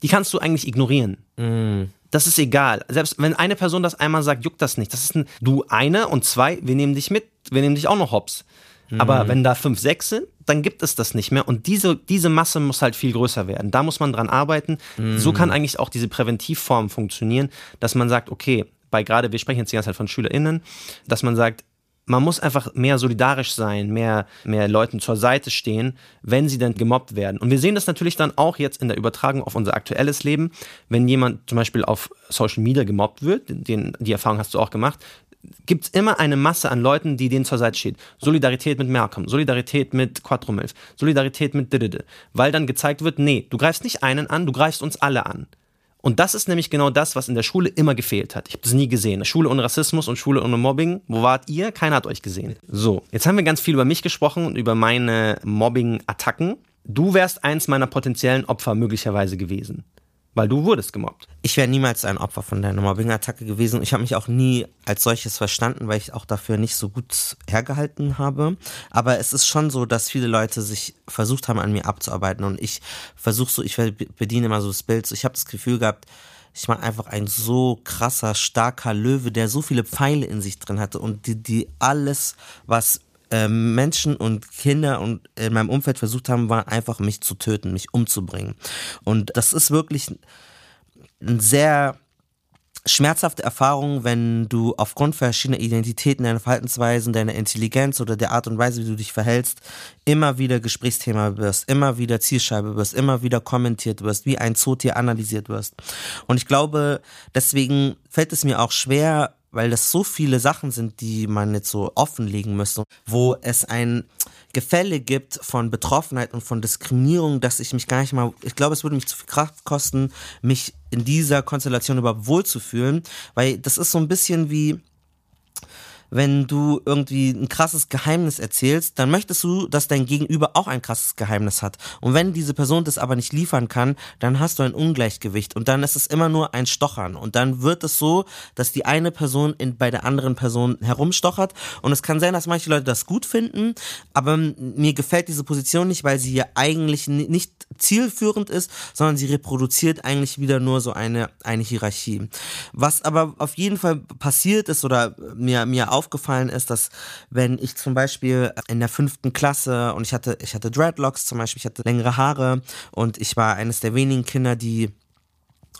[SPEAKER 2] die kannst du eigentlich ignorieren. Das ist egal. Selbst wenn eine Person das einmal sagt, juckt das nicht. Das ist ein, du eine und zwei, wir nehmen dich mit, wir nehmen dich auch noch hops. Aber wenn da fünf, sechs sind, dann gibt es das nicht mehr. Und diese, diese Masse muss halt viel größer werden. Da muss man dran arbeiten. So kann eigentlich auch diese Präventivform funktionieren, dass man sagt, okay, bei gerade, wir sprechen jetzt die ganze Zeit von SchülerInnen, dass man sagt, man muss einfach mehr solidarisch sein, mehr, mehr Leuten zur Seite stehen, wenn sie dann gemobbt werden. Und wir sehen das natürlich dann auch jetzt in der Übertragung auf unser aktuelles Leben, wenn jemand zum Beispiel auf Social Media gemobbt wird, den, die Erfahrung hast du auch gemacht, gibt es immer eine Masse an Leuten, die denen zur Seite steht. Solidarität mit Malcolm, Solidarität mit Quattromilf, Solidarität mit Didede. Weil dann gezeigt wird, nee, du greifst nicht einen an, du greifst uns alle an. Und das ist nämlich genau das, was in der Schule immer gefehlt hat. Ich habe das nie gesehen. Schule ohne Rassismus und Schule ohne Mobbing. Wo wart ihr? Keiner hat euch gesehen. So, jetzt haben wir ganz viel über mich gesprochen und über meine Mobbing-Attacken. Du wärst eins meiner potenziellen Opfer möglicherweise gewesen. Weil du wurdest gemobbt.
[SPEAKER 1] Ich wäre niemals ein Opfer von deiner Mobbing-Attacke gewesen. Ich habe mich auch nie als solches verstanden, weil ich auch dafür nicht so gut hergehalten habe. Aber es ist schon so, dass viele Leute sich versucht haben, an mir abzuarbeiten. Und ich versuche so, ich bediene immer so das Bild. Ich habe das Gefühl gehabt, ich war einfach ein so krasser, starker Löwe, der so viele Pfeile in sich drin hatte und die, die alles, was äh, Menschen und Kinder und in meinem Umfeld versucht haben, war einfach mich zu töten, mich umzubringen. Und das ist wirklich eine sehr schmerzhafte Erfahrung, wenn du aufgrund verschiedener Identitäten, deiner Verhaltensweisen, deiner Intelligenz oder der Art und Weise, wie du dich verhältst, immer wieder Gesprächsthema wirst, immer wieder Zielscheibe wirst, immer wieder kommentiert wirst, wie ein Zootier analysiert wirst. Und ich glaube, deswegen fällt es mir auch schwer, weil das so viele Sachen sind, die man jetzt so offenlegen müsste, wo es ein Gefälle gibt von Betroffenheit und von Diskriminierung, dass ich mich gar nicht mal, ich glaube, es würde mich zu viel Kraft kosten, mich in dieser Konstellation überhaupt wohlzufühlen, weil das ist so ein bisschen wie, wenn du irgendwie ein krasses Geheimnis erzählst, dann möchtest du, dass dein Gegenüber auch ein krasses Geheimnis hat. Und wenn diese Person das aber nicht liefern kann, dann hast du ein Ungleichgewicht und dann ist es immer nur ein Stochern. Und dann wird es so, dass die eine Person in, bei der anderen Person herumstochert. Und es kann sein, dass manche Leute das gut finden, aber mir gefällt diese Position nicht, weil sie ja eigentlich nicht zielführend ist, sondern sie reproduziert eigentlich wieder nur so eine, eine Hierarchie. Was aber auf jeden Fall passiert ist oder mir, mir aufgefallen ist, dass wenn ich zum Beispiel in der fünften Klasse und ich hatte, ich hatte Dreadlocks zum Beispiel, ich hatte längere Haare und ich war eines der wenigen Kinder, die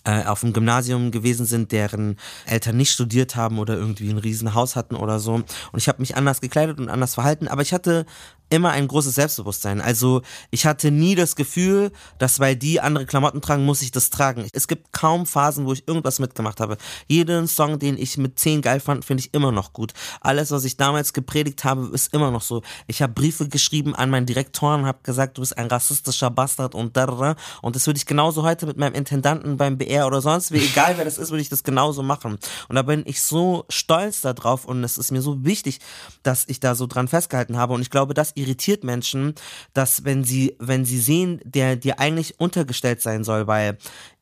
[SPEAKER 1] äh, auf dem Gymnasium gewesen sind, deren Eltern nicht studiert haben oder irgendwie ein Riesenhaus hatten oder so. Und ich habe mich anders gekleidet und anders verhalten, aber ich hatte immer ein großes Selbstbewusstsein. Also ich hatte nie das Gefühl, dass weil die andere Klamotten tragen, muss ich das tragen. Es gibt kaum Phasen, wo ich irgendwas mitgemacht habe. Jeden Song, den ich mit 10 geil fand, finde ich immer noch gut. Alles, was ich damals gepredigt habe, ist immer noch so. Ich habe Briefe geschrieben an meinen Direktoren, habe gesagt, du bist ein rassistischer Bastard und da, da, und das würde ich genauso heute mit meinem Intendanten beim BR oder sonst wie, egal wer das ist, würde ich das genauso machen. Und da bin ich so stolz darauf und es ist mir so wichtig, dass ich da so dran festgehalten habe und ich glaube, das irritiert Menschen, dass wenn sie, wenn sie sehen, der dir eigentlich untergestellt sein soll, weil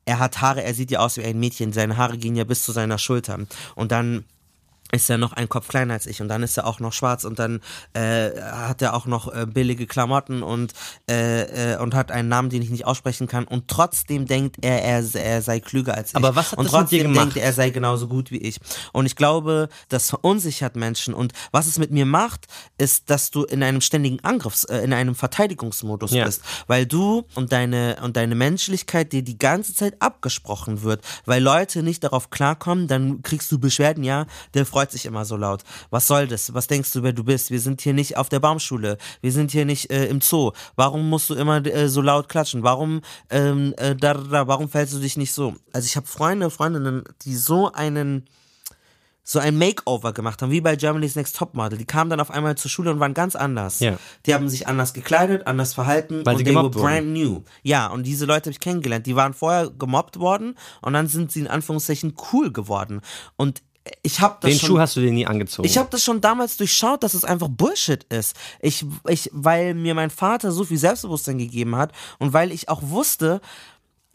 [SPEAKER 1] er hat Haare, er sieht ja aus wie ein Mädchen, seine Haare gehen ja bis zu seiner Schulter. Und dann ist er noch ein Kopf kleiner als ich und dann ist er auch noch schwarz und dann äh, hat er auch noch äh, billige Klamotten und äh, äh, und hat einen Namen, den ich nicht aussprechen kann und trotzdem denkt er, er, er sei klüger als ich.
[SPEAKER 2] Aber was hat
[SPEAKER 1] und
[SPEAKER 2] das mit dir
[SPEAKER 1] trotzdem
[SPEAKER 2] gemacht?
[SPEAKER 1] denkt er, er sei genauso gut wie ich. Und ich glaube, das verunsichert Menschen und was es mit mir macht, ist, dass du in einem ständigen Angriffs, äh, in einem Verteidigungsmodus
[SPEAKER 2] Ja.
[SPEAKER 1] bist, weil du und deine und deine Menschlichkeit dir die ganze Zeit abgesprochen wird, weil Leute nicht darauf klarkommen, dann kriegst du Beschwerden, ja, der Freund freut sich immer so laut. Was soll das? Was denkst du, wer du bist? Wir sind hier nicht auf der Baumschule. Wir sind hier nicht äh, im Zoo. Warum musst du immer äh, so laut klatschen? Warum, ähm, äh, da, da, warum fällst du dich nicht so? Also ich habe Freunde, Freundinnen, die so einen so ein Makeover gemacht haben, wie bei Germany's Next Topmodel. Die kamen dann auf einmal zur Schule und waren ganz anders.
[SPEAKER 2] Ja.
[SPEAKER 1] Die haben sich anders gekleidet, anders verhalten
[SPEAKER 2] Weil
[SPEAKER 1] und they were brand new. Ja, und diese Leute habe ich kennengelernt. Die waren vorher gemobbt worden und dann sind sie in Anführungszeichen cool geworden. Und ich habe das
[SPEAKER 2] Den
[SPEAKER 1] schon
[SPEAKER 2] Schuh hast du dir nie angezogen.
[SPEAKER 1] ich habe das schon damals durchschaut, dass es einfach Bullshit ist. Ich, ich, weil mir mein Vater so viel Selbstbewusstsein gegeben hat und weil ich auch wusste,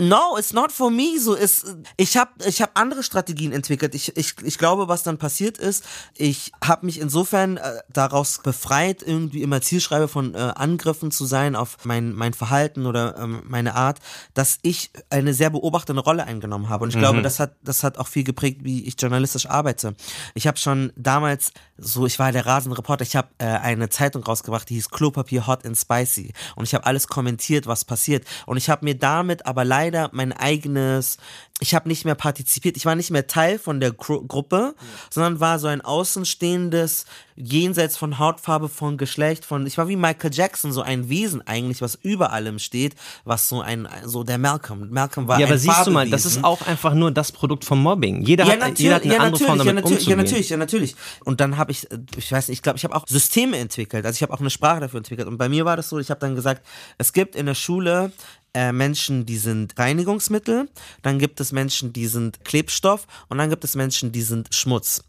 [SPEAKER 1] No, it's not for me. So ist, ich habe ich hab andere Strategien entwickelt. Ich, ich, ich glaube, was dann passiert ist, ich habe mich insofern äh, daraus befreit, irgendwie immer Zielschreiber von äh, Angriffen zu sein auf mein, mein Verhalten oder ähm, meine Art, dass ich eine sehr beobachtende Rolle eingenommen habe. Und ich glaube, das hat, das hat auch viel geprägt, wie ich journalistisch arbeite. Ich habe schon damals so, ich war der rasende Reporter, ich habe äh, eine Zeitung rausgebracht, die hieß Klopapier Hot and Spicy. Und ich habe alles kommentiert, was passiert. Und ich habe mir damit aber leider mein eigenes, ich habe nicht mehr partizipiert, ich war nicht mehr Teil von der Gru Gruppe, sondern war so ein außenstehendes, jenseits von Hautfarbe, von Geschlecht, von, ich war wie Michael Jackson, so ein Wesen eigentlich, was über allem steht, was so ein, so der Malcolm. Malcolm war
[SPEAKER 2] ja, aber siehst du mal, das ist auch einfach nur das Produkt vom Mobbing. Jeder,
[SPEAKER 1] Ja,
[SPEAKER 2] hat, jeder hat eine
[SPEAKER 1] ja,
[SPEAKER 2] andere Form damit
[SPEAKER 1] ja, natürlich, ja, natürlich, ja, natürlich. Und dann habe ich, ich weiß nicht, ich glaube, ich habe auch Systeme entwickelt. Also ich habe auch eine Sprache dafür entwickelt. Und bei mir war das so, ich habe dann gesagt, es gibt in der Schule äh, Menschen, die sind Reinigungsmittel, dann gibt es Menschen, die sind Klebstoff und dann gibt es Menschen, die sind Schmutz.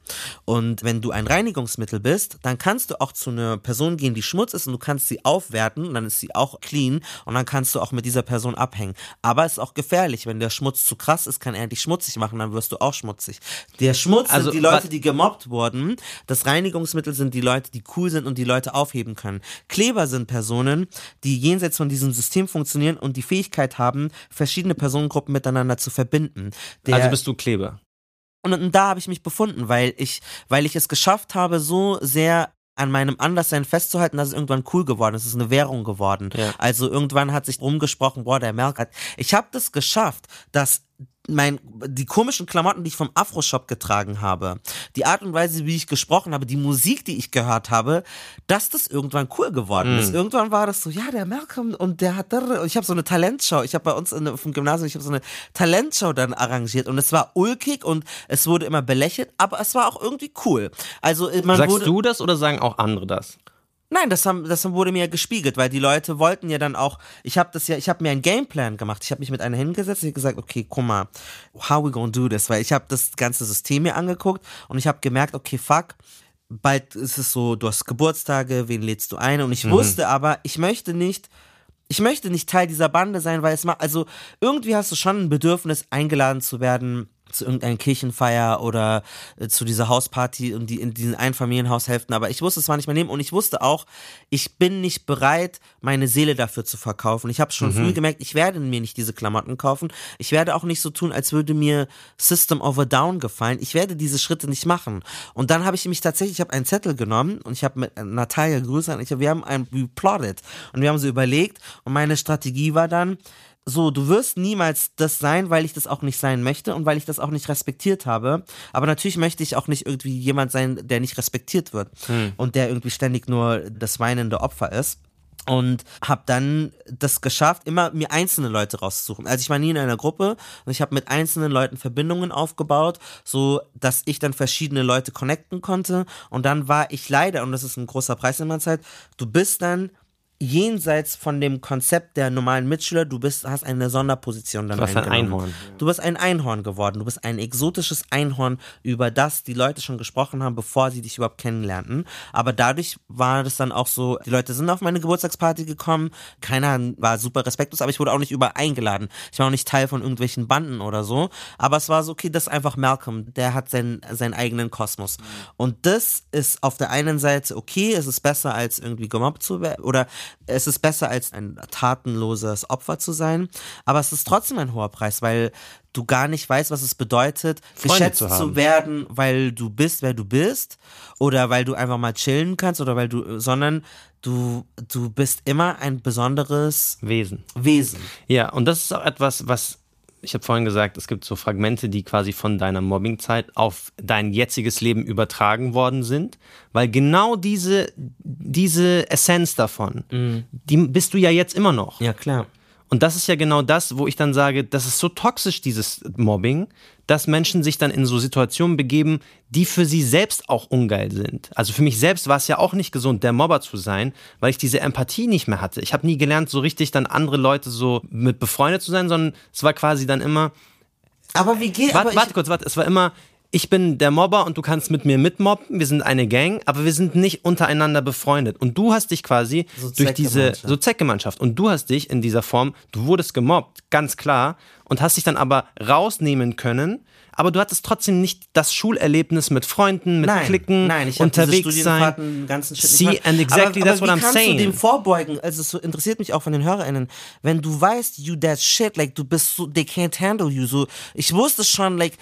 [SPEAKER 1] Und wenn du ein Reinigungsmittel bist, dann kannst du auch zu einer Person gehen, die Schmutz ist und du kannst sie aufwerten, und dann ist sie auch clean und dann kannst du auch mit dieser Person abhängen. Aber es ist auch gefährlich, wenn der Schmutz zu krass ist, kann er dich schmutzig machen, dann wirst du auch schmutzig. Der Schmutz
[SPEAKER 2] Also,
[SPEAKER 1] sind die Leute, die gemobbt wurden. Das Reinigungsmittel sind die Leute, die cool sind und die Leute aufheben können. Kleber sind Personen, die jenseits von diesem System funktionieren und die Fähigkeit haben, verschiedene Personengruppen miteinander zu verbinden. Der,
[SPEAKER 2] Also bist du Kleber.
[SPEAKER 1] und, und da habe ich mich befunden, weil ich, weil ich es geschafft habe, so sehr an meinem Anderssein festzuhalten, dass es irgendwann cool geworden ist. Es ist eine Währung geworden.
[SPEAKER 2] Ja.
[SPEAKER 1] Also irgendwann hat sich rumgesprochen, boah, der Merk hat. Ich habe das geschafft, dass mein, die komischen Klamotten, die ich vom Afro-Shop getragen habe, die Art und Weise, wie ich gesprochen habe, die Musik, die ich gehört habe, dass das irgendwann cool geworden ist. Irgendwann war das so, ja, der Malcolm und der hat, ich habe so eine Talentshow, ich habe bei uns in, auf dem Gymnasium, ich habe so eine Talentshow dann arrangiert und es war ulkig und es wurde immer belächelt, aber es war auch irgendwie cool. Also äh, man
[SPEAKER 2] Sagst
[SPEAKER 1] wurde,
[SPEAKER 2] du das oder sagen auch andere das?
[SPEAKER 1] Nein, das, haben, das wurde mir gespiegelt, weil die Leute wollten ja dann auch, ich habe das ja, ich habe mir einen Gameplan gemacht. Ich habe mich mit einer hingesetzt und gesagt, okay, guck mal, how we gonna do this? Weil ich habe das ganze System mir angeguckt und ich habe gemerkt, okay, fuck, bald ist es so, du hast Geburtstage, wen lädst du ein? Und ich wusste aber, ich möchte nicht, ich möchte nicht Teil dieser Bande sein, weil es macht, also irgendwie hast du schon ein Bedürfnis, eingeladen zu werden zu irgendeiner Kirchenfeier oder äh, zu dieser Hausparty und die in diesen Einfamilienhaushälften, aber ich wusste, es war nicht mein Leben und ich wusste auch, ich bin nicht bereit, meine Seele dafür zu verkaufen. Ich habe schon früh gemerkt, ich werde mir nicht diese Klamotten kaufen. Ich werde auch nicht so tun, als würde mir System of a Down gefallen. Ich werde diese Schritte nicht machen. Und dann habe ich mich tatsächlich, ich habe einen Zettel genommen und ich habe mit Natalia Grüße, ich hab, wir haben ein we plotted und wir haben so überlegt und meine Strategie war dann, so, du wirst niemals das sein, weil ich das auch nicht sein möchte und weil ich das auch nicht respektiert habe. Aber natürlich möchte ich auch nicht irgendwie jemand sein, der nicht respektiert wird und der irgendwie ständig nur das weinende Opfer ist. Und habe dann das geschafft, immer mir einzelne Leute rauszusuchen. Also ich war nie in einer Gruppe und ich habe mit einzelnen Leuten Verbindungen aufgebaut, so dass ich dann verschiedene Leute connecten konnte. Und dann war ich leider, und das ist ein großer Preis in meiner Zeit, du bist dann jenseits von dem Konzept der normalen Mitschüler, du bist, hast eine Sonderposition dann
[SPEAKER 2] Du warst ein. Einhorn.
[SPEAKER 1] Du bist ein Einhorn geworden. Du bist ein exotisches Einhorn, über das die Leute schon gesprochen haben, bevor sie dich überhaupt kennenlernten. Aber dadurch war das dann auch so, die Leute sind auf meine Geburtstagsparty gekommen, keiner war super respektlos, aber ich wurde auch nicht überall eingeladen. Ich war auch nicht Teil von irgendwelchen Banden oder so. Aber es war so, okay, das ist einfach Malcolm, der hat seinen, seinen eigenen Kosmos. Und das ist auf der einen Seite okay, es ist besser als irgendwie gemobbt zu werden oder es ist besser als ein tatenloses Opfer zu sein, aber es ist trotzdem ein hoher Preis, weil du gar nicht weißt, was es bedeutet,
[SPEAKER 2] Freunde
[SPEAKER 1] geschätzt
[SPEAKER 2] zu
[SPEAKER 1] zu, werden, weil du bist, wer du bist oder weil du einfach mal chillen kannst oder weil du, sondern du, du bist immer ein besonderes
[SPEAKER 2] Wesen.
[SPEAKER 1] Wesen.
[SPEAKER 2] Ja, und das ist auch etwas, was ich habe vorhin gesagt, es gibt so Fragmente, die quasi von deiner Mobbingzeit auf dein jetziges Leben übertragen worden sind, weil genau diese, diese Essenz davon,
[SPEAKER 1] Mhm.
[SPEAKER 2] die bist du ja jetzt immer noch.
[SPEAKER 1] Ja, klar.
[SPEAKER 2] Und das ist ja genau das, wo ich dann sage, das ist so toxisch, dieses Mobbing, dass Menschen sich dann in so Situationen begeben, die für sie selbst auch ungeil sind. Also für mich selbst war es ja auch nicht gesund, der Mobber zu sein, weil ich diese Empathie nicht mehr hatte. Ich habe nie gelernt, so richtig dann andere Leute so mit befreundet zu sein, sondern es war quasi dann immer,
[SPEAKER 1] Aber wie geht
[SPEAKER 2] warte, warte kurz, warte, es war immer, ich bin der Mobber und du kannst mit mir mitmobben, wir sind eine Gang, aber wir sind nicht untereinander befreundet. Und du hast dich quasi
[SPEAKER 1] So
[SPEAKER 2] durch diese, so Zweckgemeinschaft. Und du hast dich in dieser Form, du wurdest gemobbt, ganz klar, und hast dich dann aber rausnehmen können, aber du hattest trotzdem nicht das Schulerlebnis mit Freunden, mit
[SPEAKER 1] Nein,
[SPEAKER 2] Klicken,
[SPEAKER 1] nein, ich
[SPEAKER 2] unterwegs sein.
[SPEAKER 1] Ganzen Shit
[SPEAKER 2] See, and exactly
[SPEAKER 1] aber,
[SPEAKER 2] that's
[SPEAKER 1] aber
[SPEAKER 2] what
[SPEAKER 1] wie
[SPEAKER 2] I'm
[SPEAKER 1] kannst
[SPEAKER 2] saying.
[SPEAKER 1] du dem vorbeugen? Also es interessiert mich auch von den HörerInnen. Wenn du weißt, you that shit, like du bist so, they can't handle you. So, ich wusste schon, like,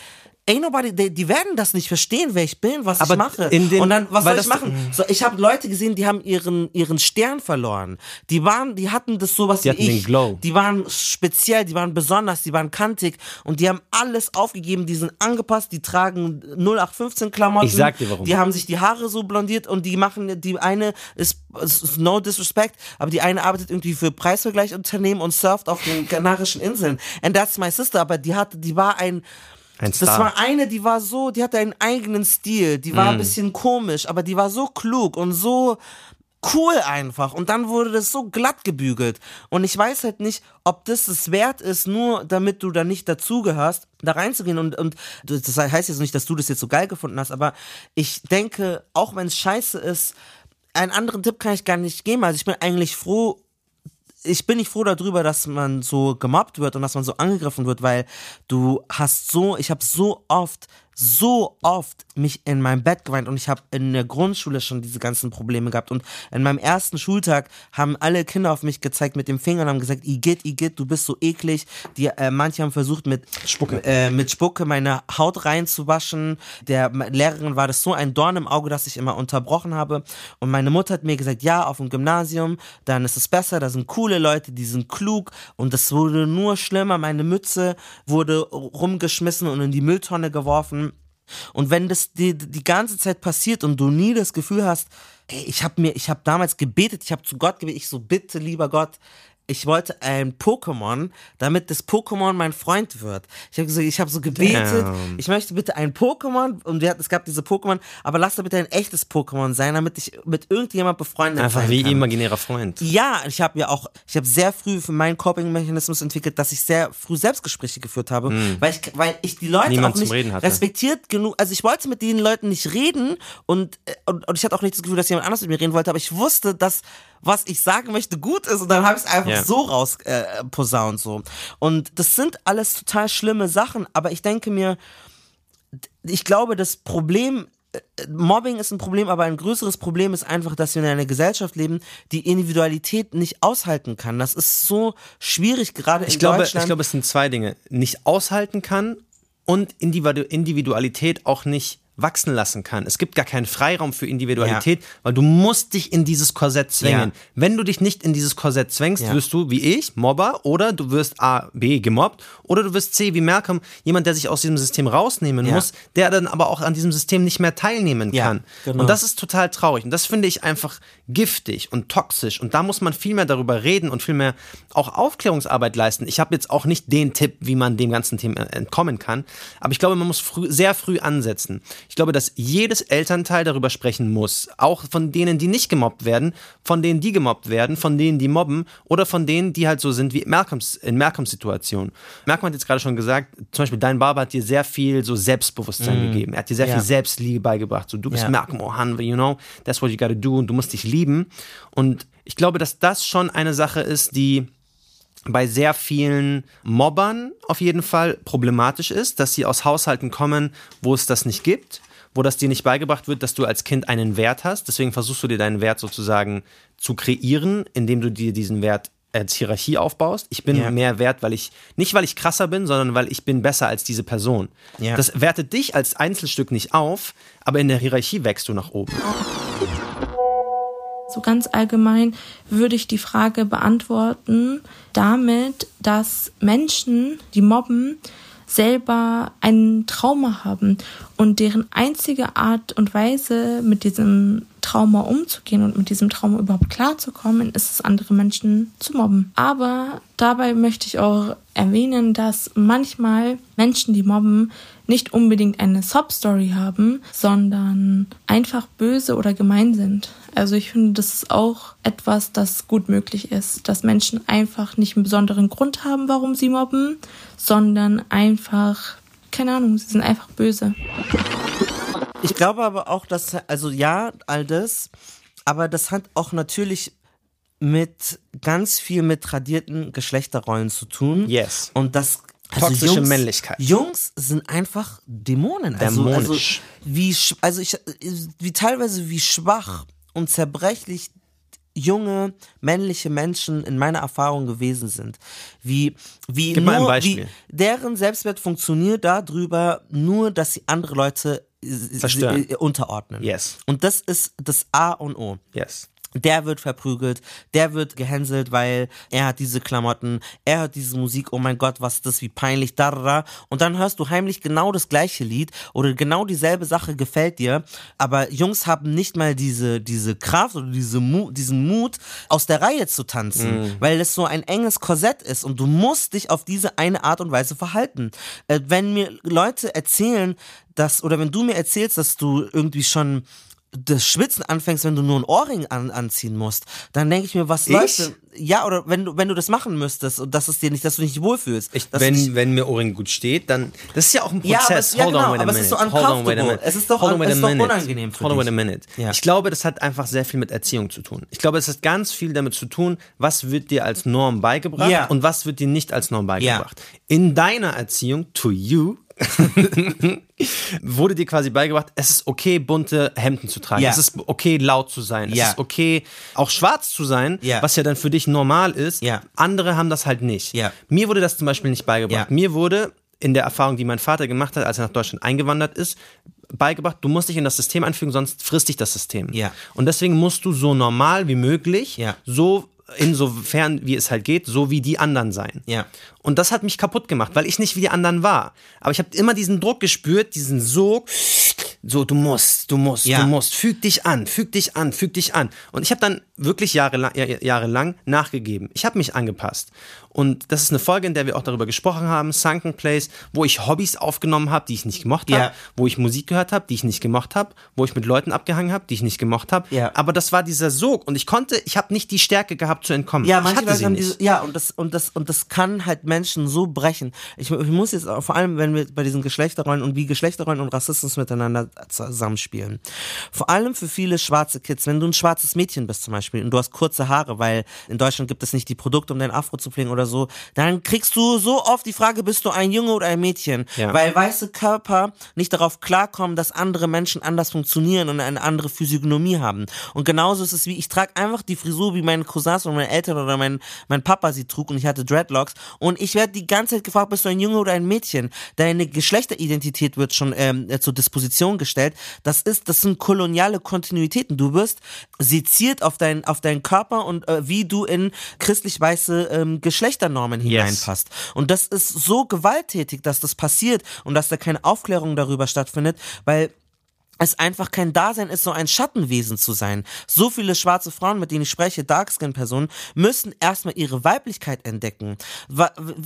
[SPEAKER 1] ain't nobody, they, die werden das nicht verstehen, wer ich bin, was
[SPEAKER 2] Aber
[SPEAKER 1] ich mache.
[SPEAKER 2] den-
[SPEAKER 1] Und dann, was soll ich machen? So, ich habe Leute gesehen, die haben ihren, ihren Stern verloren. Die waren, die hatten das sowas
[SPEAKER 2] Die
[SPEAKER 1] wie
[SPEAKER 2] hatten
[SPEAKER 1] ich.
[SPEAKER 2] den Glow.
[SPEAKER 1] Die waren speziell, die waren besonders, die waren kantig und die haben alles aufgegeben, die sind angepasst, die tragen 0815 Klamotten.
[SPEAKER 2] Ich sag dir warum.
[SPEAKER 1] Die haben sich die Haare so blondiert und die machen, die eine ist, ist no disrespect, aber die eine arbeitet irgendwie für Preisvergleichunternehmen und surft auf den Kanarischen Inseln. And that's my sister, aber die hatte, die war ein,
[SPEAKER 2] Ein
[SPEAKER 1] das
[SPEAKER 2] Star.
[SPEAKER 1] war eine, die war so, die hatte einen eigenen Stil, die war ein bisschen komisch, aber die war so klug und so cool einfach. Und dann wurde das so glatt gebügelt. Und ich weiß halt nicht, ob das es wert ist, nur damit du da nicht dazugehörst, da reinzugehen. Und, und das heißt jetzt nicht, dass du das jetzt so geil gefunden hast, aber ich denke, auch wenn es scheiße ist, einen anderen Tipp kann ich gar nicht geben. Also ich bin eigentlich froh, ich bin nicht froh darüber, dass man so gemobbt wird und dass man so angegriffen wird, weil du hast so, ich habe so oft, so oft mich in meinem Bett geweint und ich habe in der Grundschule schon diese ganzen Probleme gehabt und in meinem ersten Schultag haben alle Kinder auf mich gezeigt mit dem Finger und haben gesagt, Igitt, Igitt, du bist so eklig. Die, äh, manche haben versucht mit
[SPEAKER 2] Spucke.
[SPEAKER 1] äh, mit Spucke meine Haut reinzuwaschen. Der Lehrerin war das so ein Dorn im Auge, dass ich immer unterbrochen habe. Und meine Mutter hat mir gesagt, ja, auf dem Gymnasium, dann ist es besser, da sind coole Leute, die sind klug. Und das wurde nur schlimmer. Meine Mütze wurde rumgeschmissen und in die Mülltonne geworfen. Und wenn das die, die ganze Zeit passiert und du nie das Gefühl hast, ey, ich habe mir, ich habe damals gebetet, ich habe zu Gott gebetet, ich so bitte, lieber Gott, ich wollte ein Pokémon, damit das Pokémon mein Freund wird. Ich habe ich habe so gebetet,
[SPEAKER 2] Damn.
[SPEAKER 1] ich möchte bitte ein Pokémon und wir hatten, es gab diese Pokémon, aber lass da bitte ein echtes Pokémon sein, damit ich mit irgendjemand befreundet
[SPEAKER 2] Einfach
[SPEAKER 1] sein
[SPEAKER 2] wie
[SPEAKER 1] kann.
[SPEAKER 2] imaginärer Freund.
[SPEAKER 1] Ja, ich habe ja auch, ich habe sehr früh für meinen Coping-Mechanismus entwickelt, dass ich sehr früh Selbstgespräche geführt habe, weil, ich, weil ich die Leute.
[SPEAKER 2] Niemand
[SPEAKER 1] auch nicht respektiert genug, also ich wollte mit den Leuten nicht reden und, äh, und, und ich hatte auch nicht das Gefühl, dass jemand anders mit mir reden wollte, aber ich wusste, dass was ich sagen möchte gut ist und dann habe ich es einfach
[SPEAKER 2] Ja.
[SPEAKER 1] so raus äh, posaunt so. Und das sind alles total schlimme Sachen, aber ich denke mir, ich glaube, das Problem, äh, Mobbing ist ein Problem, aber ein größeres Problem ist einfach, dass wir in einer Gesellschaft leben, die Individualität nicht aushalten kann. Das ist so schwierig, gerade in
[SPEAKER 2] Ich glaube,
[SPEAKER 1] Deutschland.
[SPEAKER 2] ich glaube, es sind zwei Dinge. Nicht aushalten kann und Individu Individualität auch nicht wachsen lassen kann. Es gibt gar keinen Freiraum für Individualität, weil du musst dich in dieses Korsett zwängen.
[SPEAKER 1] Ja.
[SPEAKER 2] Wenn du dich nicht in dieses Korsett zwängst,
[SPEAKER 1] Ja.
[SPEAKER 2] wirst du wie ich Mobber oder du wirst A, B gemobbt oder du wirst C wie Malcolm, jemand, der sich aus diesem System rausnehmen
[SPEAKER 1] Ja.
[SPEAKER 2] muss, der dann aber auch an diesem System nicht mehr teilnehmen
[SPEAKER 1] Ja,
[SPEAKER 2] kann.
[SPEAKER 1] genau.
[SPEAKER 2] Und das ist total traurig und das finde ich einfach giftig und toxisch und da muss man viel mehr darüber reden und viel mehr auch Aufklärungsarbeit leisten. Ich habe jetzt auch nicht den Tipp, wie man dem ganzen Thema entkommen kann, aber ich glaube, man muss früh, sehr früh ansetzen. Ich glaube, dass jedes Elternteil darüber sprechen muss, auch von denen, die nicht gemobbt werden, von denen, die gemobbt werden, von denen, die mobben oder von denen, die halt so sind wie Malcolms, in Malcolms Situation. Malcolm hat jetzt gerade schon gesagt, zum Beispiel dein Barber hat dir sehr viel so Selbstbewusstsein gegeben. Er hat dir sehr
[SPEAKER 1] Ja.
[SPEAKER 2] viel Selbstliebe beigebracht. So, du bist
[SPEAKER 1] Ja.
[SPEAKER 2] Malcolm O'Hanwe, you know, that's what you gotta do und du musst dich lieben. Und ich glaube, dass das schon eine Sache ist, die bei sehr vielen Mobbern auf jeden Fall problematisch ist, dass sie aus Haushalten kommen, wo es das nicht gibt, wo das dir nicht beigebracht wird, dass du als Kind einen Wert hast. Deswegen versuchst du dir deinen Wert sozusagen zu kreieren, indem du dir diesen Wert als Hierarchie aufbaust. Ich bin
[SPEAKER 1] Ja.
[SPEAKER 2] mehr wert, weil ich, nicht weil ich krasser bin, sondern weil ich bin besser als diese Person.
[SPEAKER 1] Ja.
[SPEAKER 2] Das wertet dich als Einzelstück nicht auf, aber in der Hierarchie wächst du nach oben.
[SPEAKER 5] So ganz allgemein würde ich die Frage beantworten damit, dass Menschen, die mobben, selber ein Trauma haben und deren einzige Art und Weise, mit diesem Trauma umzugehen und mit diesem Trauma überhaupt klarzukommen, ist es, andere Menschen zu mobben. Aber dabei möchte ich auch erwähnen, dass manchmal Menschen, die mobben, nicht unbedingt eine Sob-Story haben, sondern einfach böse oder gemein sind. Also ich finde, das ist auch etwas, das gut möglich ist, dass Menschen einfach nicht einen besonderen Grund haben, warum sie mobben, sondern einfach, keine Ahnung, sie sind einfach böse.
[SPEAKER 1] Ich glaube aber auch, dass, also ja, all das, aber das hat auch natürlich mit ganz viel mit tradierten Geschlechterrollen zu tun.
[SPEAKER 2] Yes.
[SPEAKER 1] Und das also
[SPEAKER 2] Toxische
[SPEAKER 1] Jungs,
[SPEAKER 2] Männlichkeit.
[SPEAKER 1] Jungs sind einfach Dämonen. Also, also
[SPEAKER 2] Dämonisch.
[SPEAKER 1] wie sch- also ich wie teilweise wie schwach und zerbrechlich junge männliche Menschen in meiner Erfahrung gewesen sind. Wie wie
[SPEAKER 2] Gib
[SPEAKER 1] nur
[SPEAKER 2] mal ein Beispiel.
[SPEAKER 1] wie deren Selbstwert funktioniert darüber nur, dass sie andere Leute äh,
[SPEAKER 2] Zerstören.
[SPEAKER 1] äh, unterordnen.
[SPEAKER 2] Yes.
[SPEAKER 1] Und das ist das A und O.
[SPEAKER 2] Yes.
[SPEAKER 1] Der wird verprügelt, der wird gehänselt, weil er hat diese Klamotten, er hört diese Musik, oh mein Gott, was ist das, wie peinlich, da, da, da. Und dann hörst du heimlich genau das gleiche Lied oder genau dieselbe Sache gefällt dir, aber Jungs haben nicht mal diese, diese Kraft oder diese Mu diesen Mut, aus der Reihe zu tanzen, weil es so ein enges Korsett ist und du musst dich auf diese eine Art und Weise verhalten. Äh, wenn mir Leute erzählen, dass, oder wenn du mir erzählst, dass du irgendwie schon das Schwitzen anfängst, wenn du nur ein Ohrring an, anziehen musst, dann denke ich mir, was
[SPEAKER 2] Ich?
[SPEAKER 1] läuft denn? Ja, oder wenn du, wenn du das machen müsstest und dass es dir nicht, dass du dich nicht wohlfühlst.
[SPEAKER 2] Ich,
[SPEAKER 1] du dich-
[SPEAKER 2] wenn, wenn mir Ohrring gut steht, dann. Das ist ja auch ein
[SPEAKER 1] Ja, aber
[SPEAKER 2] Prozess.
[SPEAKER 1] ja,
[SPEAKER 2] Hold
[SPEAKER 1] genau,
[SPEAKER 2] on, wait a
[SPEAKER 1] aber es
[SPEAKER 2] minute.
[SPEAKER 1] ist so
[SPEAKER 2] Hold on, wait a minute.
[SPEAKER 1] Es ist doch
[SPEAKER 2] Hold on,
[SPEAKER 1] es ist doch
[SPEAKER 2] minute.
[SPEAKER 1] unangenehm für
[SPEAKER 2] Hold on, wait a minute.
[SPEAKER 1] Ja.
[SPEAKER 2] Ich glaube, das hat einfach sehr viel mit Erziehung zu tun. Ich glaube, es hat ganz viel damit zu tun, was wird dir als Norm beigebracht
[SPEAKER 1] Ja.
[SPEAKER 2] und was wird dir nicht als Norm beigebracht. In deiner Erziehung, to you, wurde dir quasi beigebracht, es ist okay, bunte Hemden zu tragen.
[SPEAKER 1] Ja.
[SPEAKER 2] Es ist okay, laut zu sein.
[SPEAKER 1] Ja.
[SPEAKER 2] Es ist okay, auch schwarz zu sein,
[SPEAKER 1] Ja.
[SPEAKER 2] was ja dann für dich normal ist. Andere haben das halt nicht.
[SPEAKER 1] Ja.
[SPEAKER 2] Mir wurde das zum Beispiel nicht beigebracht. Mir wurde in der Erfahrung, die mein Vater gemacht hat, als er nach Deutschland eingewandert ist, beigebracht, du musst dich in das System einfügen, sonst frisst dich das System. Und deswegen musst du so normal wie möglich, so insofern wie es halt geht, so wie die anderen sein.
[SPEAKER 1] Ja.
[SPEAKER 2] Und das hat mich kaputt gemacht, weil ich nicht wie die anderen war. Aber ich habe immer diesen Druck gespürt, diesen Sog, so du musst, du musst,
[SPEAKER 1] Ja.
[SPEAKER 2] du musst, füg dich an, füg dich an, füg dich an. Und ich habe dann wirklich jahrelang, ja- jahrelang nachgegeben. Ich habe mich angepasst. Und das ist eine Folge, in der wir auch darüber gesprochen haben, Sunken Place, wo ich Hobbys aufgenommen habe, die ich nicht gemocht habe,
[SPEAKER 1] Ja.
[SPEAKER 2] wo ich Musik gehört habe, die ich nicht gemocht habe, wo ich mit Leuten abgehangen habe, die ich nicht gemocht habe.
[SPEAKER 1] Ja.
[SPEAKER 2] Aber das war dieser Sog und ich konnte, ich habe nicht die Stärke gehabt zu entkommen.
[SPEAKER 1] Ja, manche Leute haben diese, ja, und das, und das, und das kann halt Menschen so brechen. Ich, ich muss jetzt, vor allem, wenn wir bei diesen Geschlechterrollen und wie Geschlechterrollen und Rassismus miteinander zusammenspielen. Vor allem für viele schwarze Kids, wenn du ein schwarzes Mädchen bist zum Beispiel und du hast kurze Haare, weil in Deutschland gibt es nicht die Produkte, um dein Afro zu pflegen oder so, dann kriegst du so oft die Frage, bist du ein Junge oder ein Mädchen?
[SPEAKER 2] Ja.
[SPEAKER 1] Weil weiße Körper nicht darauf klarkommen, dass andere Menschen anders funktionieren und eine andere Physiognomie haben. Und genauso ist es wie, ich trage einfach die Frisur, wie meine Cousins oder meine Eltern oder mein, mein Papa sie trug und ich hatte Dreadlocks. Und ich werde die ganze Zeit gefragt, bist du ein Junge oder ein Mädchen? Deine Geschlechteridentität wird schon ähm, äh, zur Disposition gestellt. Das ist, das sind koloniale Kontinuitäten. Du wirst seziert auf, dein, auf deinen Körper und äh, wie du in christlich-weiße ähm, Geschlechternormen hineinpasst. Und das ist so gewalttätig, dass das passiert und dass da keine Aufklärung darüber stattfindet, weil es einfach kein Dasein ist, so ein Schattenwesen zu sein. So viele schwarze Frauen, mit denen ich spreche, Darkskin-Personen, müssen erstmal ihre Weiblichkeit entdecken.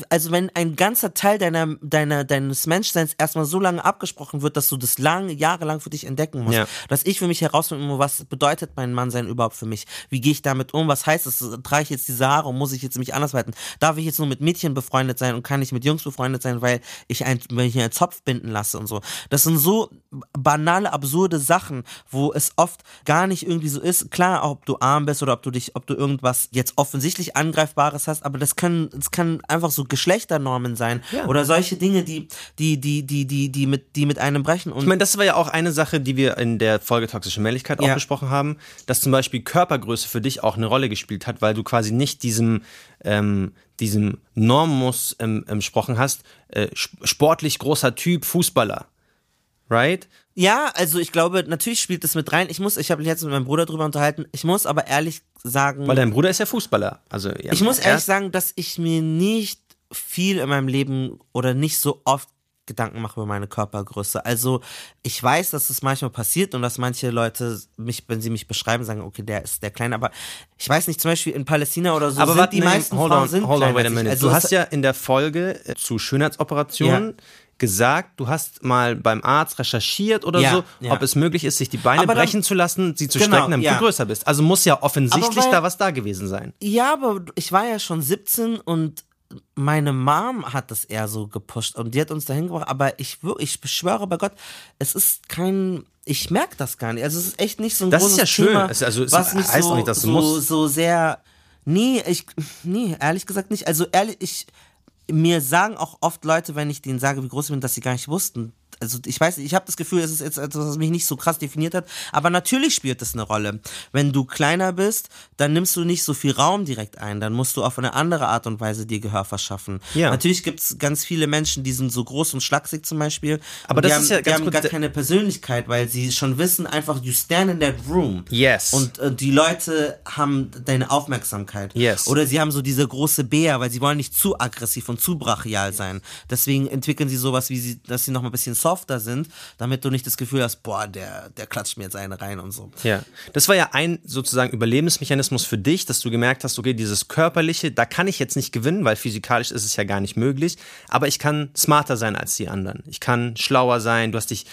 [SPEAKER 1] Also wenn ein ganzer Teil deiner, deiner, deines Menschseins erstmal so lange abgesprochen wird, dass du das lange, jahrelang für dich entdecken musst,
[SPEAKER 2] Ja.
[SPEAKER 1] dass ich für mich herausfinden muss, was bedeutet mein Mannsein überhaupt für mich? Wie gehe ich damit um? Was heißt es? Trage ich jetzt diese Haare und muss ich jetzt mich anders halten? Darf ich jetzt nur mit Mädchen befreundet sein und kann ich mit Jungs befreundet sein, weil ich ein, wenn ich einen Zopf binden lasse und so? Das sind so banale, absurde Sachen, wo es oft gar nicht irgendwie so ist. Klar, ob du arm bist oder ob du dich, ob du irgendwas jetzt offensichtlich angreifbares hast, aber das können, das kann einfach so Geschlechternormen sein oder solche Dinge, die, die, die, die, die, die mit, die mit einem brechen. Und
[SPEAKER 2] Ich meine, das war ja auch eine Sache, die wir in der Folge Toxische Männlichkeit auch
[SPEAKER 1] Ja.
[SPEAKER 2] besprochen haben, dass zum Beispiel Körpergröße für dich auch eine Rolle gespielt hat, weil du quasi nicht diesem, ähm, diesem Normus ähm, entsprochen hast, äh, sp- sportlich großer Typ, Fußballer. Right?
[SPEAKER 1] Ja, also ich glaube, natürlich spielt das mit rein. Ich muss, ich habe mich jetzt mit meinem Bruder drüber unterhalten. Ich muss aber ehrlich sagen,
[SPEAKER 2] Weil dein Bruder ist ja Fußballer. Also, ja,
[SPEAKER 1] ich muss ehrlich sagen, dass ich mir nicht viel in meinem Leben oder nicht so oft Gedanken mache über meine Körpergröße. Also ich weiß, dass es manchmal passiert und dass manche Leute mich, wenn sie mich beschreiben, sagen, okay, der ist der Kleine, aber ich weiß nicht, zum Beispiel in Palästina oder so
[SPEAKER 2] Aber
[SPEAKER 1] sind die meisten Frauen
[SPEAKER 2] on,
[SPEAKER 1] sind
[SPEAKER 2] hold on, wait a minute.
[SPEAKER 1] Also
[SPEAKER 2] du hast ja in der Folge äh, zu Schönheitsoperationen gesagt, du hast mal beim Arzt recherchiert oder
[SPEAKER 1] Ja,
[SPEAKER 2] so,
[SPEAKER 1] ja.
[SPEAKER 2] ob es möglich ist, sich die Beine
[SPEAKER 1] dann-
[SPEAKER 2] brechen zu lassen, sie zu
[SPEAKER 1] Genau,
[SPEAKER 2] strecken, damit
[SPEAKER 1] ja.
[SPEAKER 2] du größer bist. Also muss ja offensichtlich
[SPEAKER 1] weil-
[SPEAKER 2] da was da gewesen sein.
[SPEAKER 1] Ja, aber ich war ja schon 17 und meine Mom hat das eher so gepusht und die hat uns dahin gebracht, aber ich, ich beschwöre bei Gott, es ist kein, ich merke das gar nicht. Also es ist echt nicht so ein
[SPEAKER 2] Das ist
[SPEAKER 1] großes
[SPEAKER 2] ja schön.
[SPEAKER 1] Thema,
[SPEAKER 2] Es- also es
[SPEAKER 1] was
[SPEAKER 2] heißt
[SPEAKER 1] so,
[SPEAKER 2] auch nicht, dass du
[SPEAKER 1] so,
[SPEAKER 2] musst.
[SPEAKER 1] so sehr, nee, ich, nee, ehrlich gesagt nicht. Also ehrlich, ich, mir sagen auch oft Leute, wenn ich denen sage, wie groß ich bin, dass sie gar nicht wussten. Also ich weiß nicht, ich habe das Gefühl, es ist jetzt etwas, was mich nicht so krass definiert hat, aber natürlich spielt es eine Rolle. Wenn du kleiner bist, dann nimmst du nicht so viel Raum direkt ein, dann musst du auf eine andere Art und Weise dir Gehör verschaffen.
[SPEAKER 2] Ja.
[SPEAKER 1] Natürlich gibt's ganz viele Menschen, die sind so groß und schlaksig zum Beispiel,
[SPEAKER 2] Aber
[SPEAKER 1] und die
[SPEAKER 2] das
[SPEAKER 1] haben,
[SPEAKER 2] ist ja
[SPEAKER 1] die
[SPEAKER 2] ganz
[SPEAKER 1] haben
[SPEAKER 2] kurz
[SPEAKER 1] gar keine Persönlichkeit, weil sie schon wissen, einfach you stand in that room.
[SPEAKER 2] Yes.
[SPEAKER 1] Und äh, die Leute haben deine Aufmerksamkeit.
[SPEAKER 2] Yes.
[SPEAKER 1] Oder sie haben so diese große Bär, weil sie wollen nicht zu aggressiv und zu brachial sein. Deswegen entwickeln sie sowas, wie sie, dass sie noch mal ein bisschen softer sind, damit du nicht das Gefühl hast, boah, der, der klatscht mir jetzt eine rein und so.
[SPEAKER 2] Ja, das war ja ein sozusagen Überlebensmechanismus für dich, dass du gemerkt hast, okay, dieses körperliche, da kann ich jetzt nicht gewinnen, weil physikalisch ist es ja gar nicht möglich, aber ich kann smarter sein als die anderen. Ich kann schlauer sein. Du hast dich,